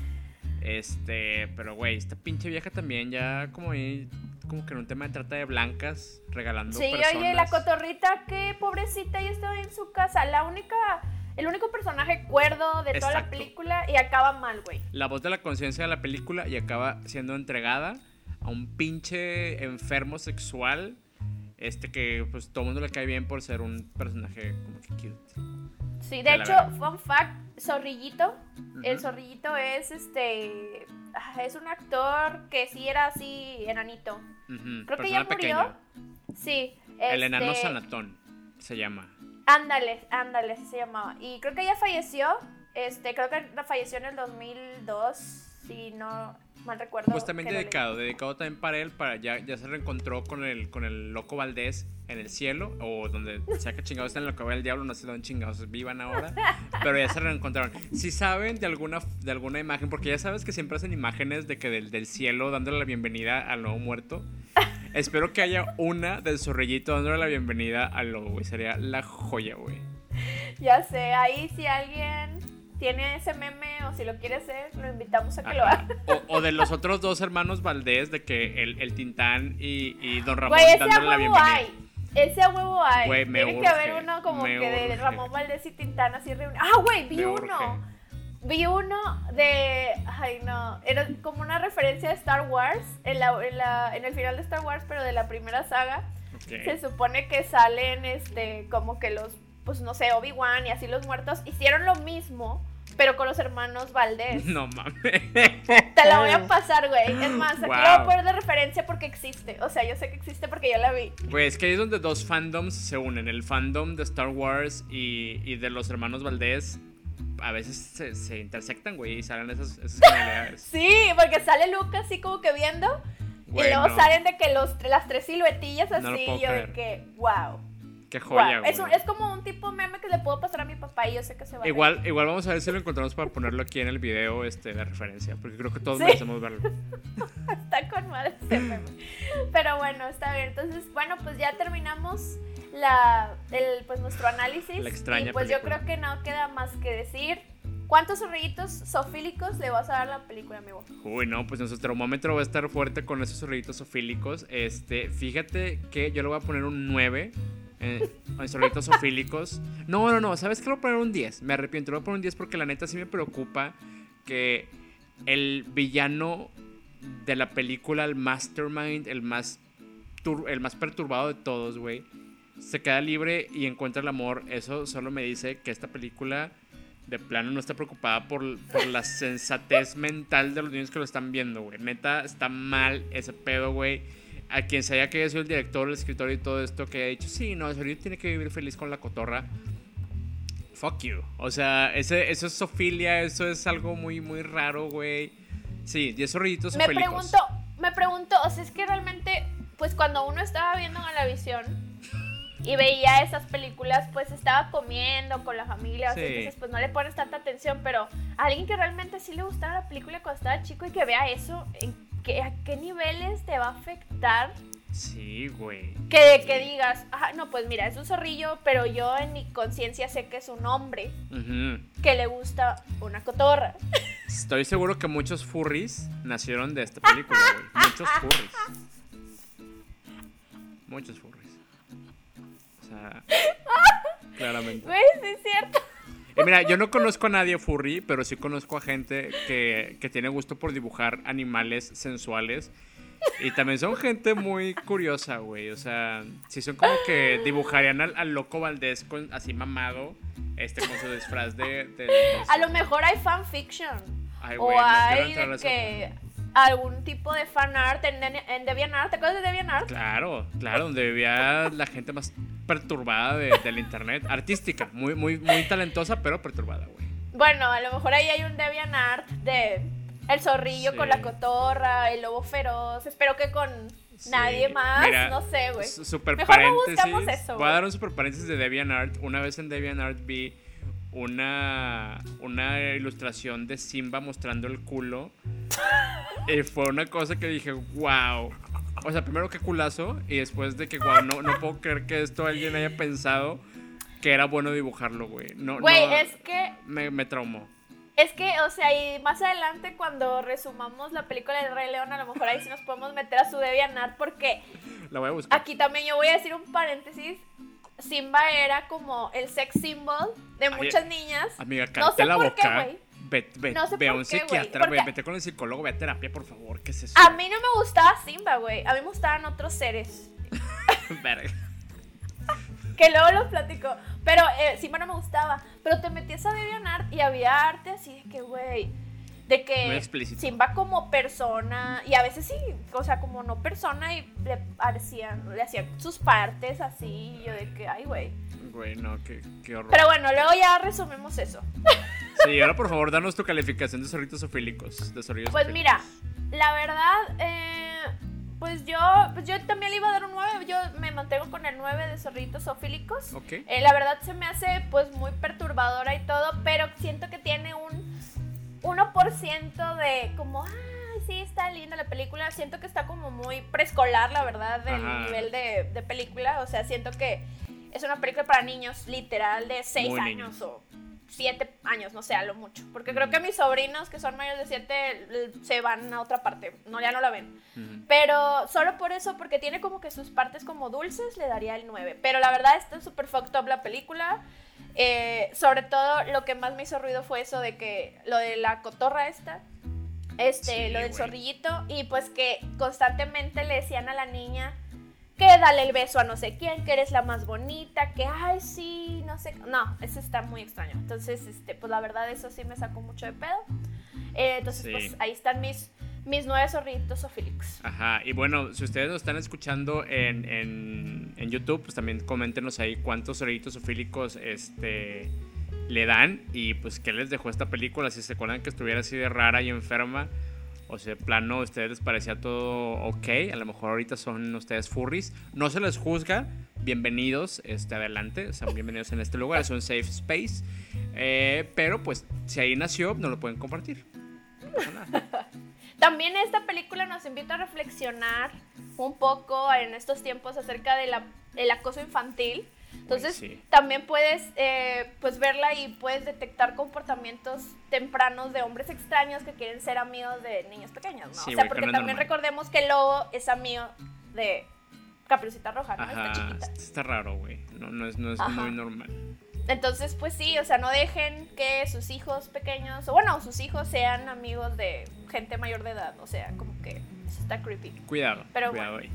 Este, pero güey, esta pinche vieja también ya como ahí, como que en un tema de trata de blancas, regalando Sí, personas. oye, la cotorrita, qué pobrecita, ya estaba en su casa. La única, el único personaje cuerdo de toda la película y acaba mal, güey. La voz de la conciencia de la película y acaba siendo entregada a un pinche enfermo sexual. Este que pues todo el mundo le cae bien por ser un personaje como que cute. Sí, De hecho, fun fact, Zorrillito, el. Zorrillito es este, ah, es un actor que sí era así enanito. Ujú, Creo que ya murió. pequeña. Sí. El enano este, sanatón se llama. Ándale, ándale, así se llamaba. Y creo que ya falleció. Este, creo que falleció en el 2002, si no mal recuerdo. Leí. dedicado, dedicado también para él, para ya, ya se reencontró con el, con el loco Valdés en el cielo, o donde sea que chingados está en lo que va el diablo, no sé dónde chingados vivan ahora, pero ya se reencontraron. Si saben de alguna, de alguna imagen, porque ya sabes que siempre hacen imágenes de que del, del cielo dándole la bienvenida al nuevo muerto, espero que haya una del zorrillito dándole la bienvenida al lobo, güey, sería la joya, güey. Ya sé, ahí si alguien tiene ese meme o si lo quiere hacer, lo invitamos a que lo haga. O, o de los otros dos hermanos Valdés, de que el, el Tintán y, y Don Ramón Güey, a dándole la bienvenida. hay. Ese a huevo hay. Güey, me Tiene que haber uno como que de. Ramón Valdés y Tintán así reunidos. Ah, güey, vi Me uno. urge. Vi uno de. Ay, no. Era como una referencia de Star Wars. En, la, en, la, en el final de Star Wars, pero de la primera saga. Se supone que salen este. Como que los. Pues no sé, Obi-Wan y así los muertos. Hicieron lo mismo pero con los hermanos Valdés. No mames. Te la voy a pasar, güey. Es más, aquí voy a poner de referencia porque existe. O sea, yo sé que existe porque yo la vi. Güey, es que ahí es donde dos fandoms se unen. El fandom de Star Wars y, y de los hermanos Valdés. A veces se, se intersectan, güey, y salen esas, esas sí, porque sale Luke así como que viendo. y luego salen de que los, las tres siluetillas así. yo de que, wow. Qué joya, Es, es, como un tipo meme que le puedo pasar a mi papá y yo sé que se va igual, a Igual vamos a ver si lo encontramos para ponerlo aquí en el video este, de referencia, porque creo que todos merecemos verlo. está con madre ese meme. Pero bueno, está bien. Entonces, bueno, pues ya terminamos la, el, pues nuestro análisis. La extraña y pues yo creo que no queda más que decir. ¿Cuántos zorrillitos sofílicos le vas a dar a la película, amigo? Uy, no, pues nuestro termómetro va a estar fuerte con esos zorrillitos sofílicos. Este, fíjate que yo le voy a poner un 9 eh, sofílicos. No, no, no, ¿sabes qué? Le voy a poner un 10. Me arrepiento, le voy a poner un 10 porque la neta sí me preocupa que el villano de la película, el mastermind, el más, el más perturbado de todos, güey, se queda libre y encuentra el amor. Eso solo me dice que esta película de plano no está preocupada por, por la sensatez mental de los niños que lo están viendo, güey. Neta, está mal ese pedo, güey a quien se haya que sido el director, el escritor y todo esto, que ha dicho, sí, no, el tiene que vivir feliz con la cotorra. Fuck you. O sea, ese, eso es sofilia, eso es algo muy, muy raro, güey. Sí, 10 zorrillitos Me pregunto, me pregunto, o sea, es que realmente, pues cuando uno estaba viendo la visión y veía esas películas, pues estaba comiendo con la familia, entonces pues no le pones tanta atención, pero a alguien que realmente sí le gustaba la película cuando estaba chico y que vea eso, ¿en ¿a qué niveles te va a afectar? Sí, güey. Que, que digas, ah, no, pues mira, es un zorrillo, pero yo en mi conciencia sé que es un hombre que le gusta una cotorra. Estoy seguro que muchos furries nacieron de esta película, güey. Muchos furries. Muchos furries. O sea, claramente. Güey, sí es cierto. Y mira, yo no conozco a nadie furry, pero sí conozco a gente que, tiene gusto por dibujar animales sensuales. Y también son gente muy curiosa, güey. O sea, sí son como que dibujarían al, loco Valdés con, así mamado, este, con su disfraz de... a lo mejor hay fanfiction. o hay de que algún tipo de fanart en, en DeviantArt. ¿Te acuerdas de DeviantArt? Claro, claro, donde vivía la gente más perturbada de, del internet. Artística, muy, muy, muy talentosa, pero perturbada, güey. Bueno, a lo mejor ahí hay un DeviantArt de el zorrillo con la cotorra, el lobo feroz. Espero que con nadie más, no sé, güey. Super Mejor no buscamos eso. Voy a dar un super paréntesis de DeviantArt. Una vez en DeviantArt vi una, una ilustración de Simba mostrando el culo. y fue una cosa que dije, wow. O sea, primero que culazo y después de que, wow, no, no puedo creer que esto alguien haya pensado que era bueno dibujarlo, güey. No, güey, es que... Me, me traumó. Es que, o sea, y más adelante cuando resumamos la película de Rey León, a lo mejor ahí sí nos podemos meter a su DeviantArt porque... La voy a buscar. Aquí también yo voy a decir un paréntesis Simba era como el sex symbol de muchas niñas. Amiga, no sé la por boca. Qué, ve, ve, no sé ve a un psiquiatra, güey. Vete con el psicólogo, ve a terapia, por favor. ¿Qué es eso? A mí no me gustaba Simba, güey. A mí me gustaban otros seres. Verga. que luego los platico. Pero eh, Simba no me gustaba. Pero te metías a DeviantArt y había arte así de que, güey de que Simba como persona, y a veces sí, o sea, como no persona, y le hacían, le hacían sus partes así, y yo de que, ay, güey. Güey, no, qué, qué horror. Pero bueno, luego ya resumimos eso. Sí, ahora por favor, danos tu calificación de zorritos ofílicos. De pues mira, la verdad, eh, pues yo, pues yo también le iba a dar un 9. Yo me mantengo con el 9 de zorritos ofílicos. Okay. Eh, la verdad se me hace pues muy perturbadora y todo, pero siento que tiene un 1% de como, ah, sí, está linda la película. Siento que está como muy preescolar, la verdad, del nivel de, película. O sea, siento que es una película para niños, literal, de 6 años o siete años, no sé, a lo mucho. Porque creo que mis sobrinos, que son mayores de siete, se van a otra parte, no, ya no la ven. Pero solo por eso, porque tiene como que sus partes como dulces, le daría el 9. Pero la verdad está súper fucked up la película. Eh, sobre todo, lo que más me hizo ruido fue eso de que, lo de la cotorra esta, este, lo del zorrillito, y pues que constantemente le decían a la niña que dale el beso a no sé quién, que eres la más bonita, que ay sí, no sé, no, eso está muy extraño. Entonces, este, pues la verdad eso sí me sacó mucho de pedo. Eh, entonces, pues ahí están mis mis nueve zorritos ofílicos. Ajá, y bueno, si ustedes nos están escuchando en, en, en YouTube, pues también coméntenos ahí cuántos zorritos ofílicos este, le dan y pues qué les dejó esta película, si se acuerdan que estuviera así de rara y enferma o sea, plano, a ustedes les parecía todo ok. A lo mejor ahorita son ustedes furries. No se les juzga. Bienvenidos, este, adelante. Son bienvenidos en este lugar. Es un safe space. Eh, pero pues, si ahí nació, no lo pueden compartir. También esta película nos invita a reflexionar un poco en estos tiempos acerca del acoso infantil entonces, también puedes eh, pues verla y puedes detectar comportamientos tempranos de hombres extraños que quieren ser amigos de niños pequeños, ¿no? o sea, porque también recordemos que el lobo es amigo de Caperucita Roja, ¿no? está chiquita. Está raro, güey. No, no es, no es muy normal. Entonces, pues sí, o sea, no dejen que sus hijos pequeños, o bueno, sus hijos sean amigos de gente mayor de edad. O sea, como que eso está creepy. Cuidado, Pero cuidado ahí.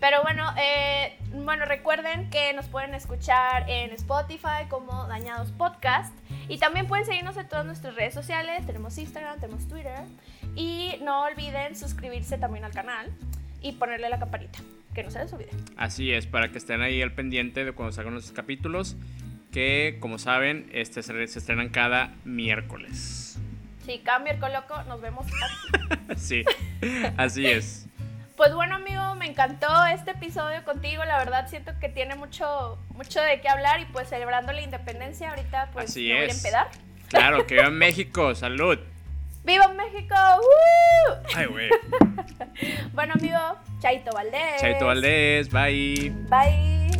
Pero bueno, eh, bueno, recuerden que nos pueden escuchar en Spotify como Dañados Podcast. Y también pueden seguirnos en todas nuestras redes sociales. Tenemos Instagram, tenemos Twitter. Y no olviden suscribirse también al canal y ponerle la campanita. Que no se les olvide. Así es, para que estén ahí al pendiente de cuando salgan los capítulos. Que como saben, este se, estrenan cada miércoles. Sí, cada miércoles loco nos vemos aquí. sí, así es. Pues bueno, amigo, me encantó este episodio contigo. La verdad siento que tiene mucho, mucho de qué hablar y pues celebrando la independencia ahorita pues Así me voy a empedar. Claro, que viva México, salud. ¡Viva México! Ay, güey. bueno, amigo, Chaito Valdés. Chaito Valdés, bye. Bye.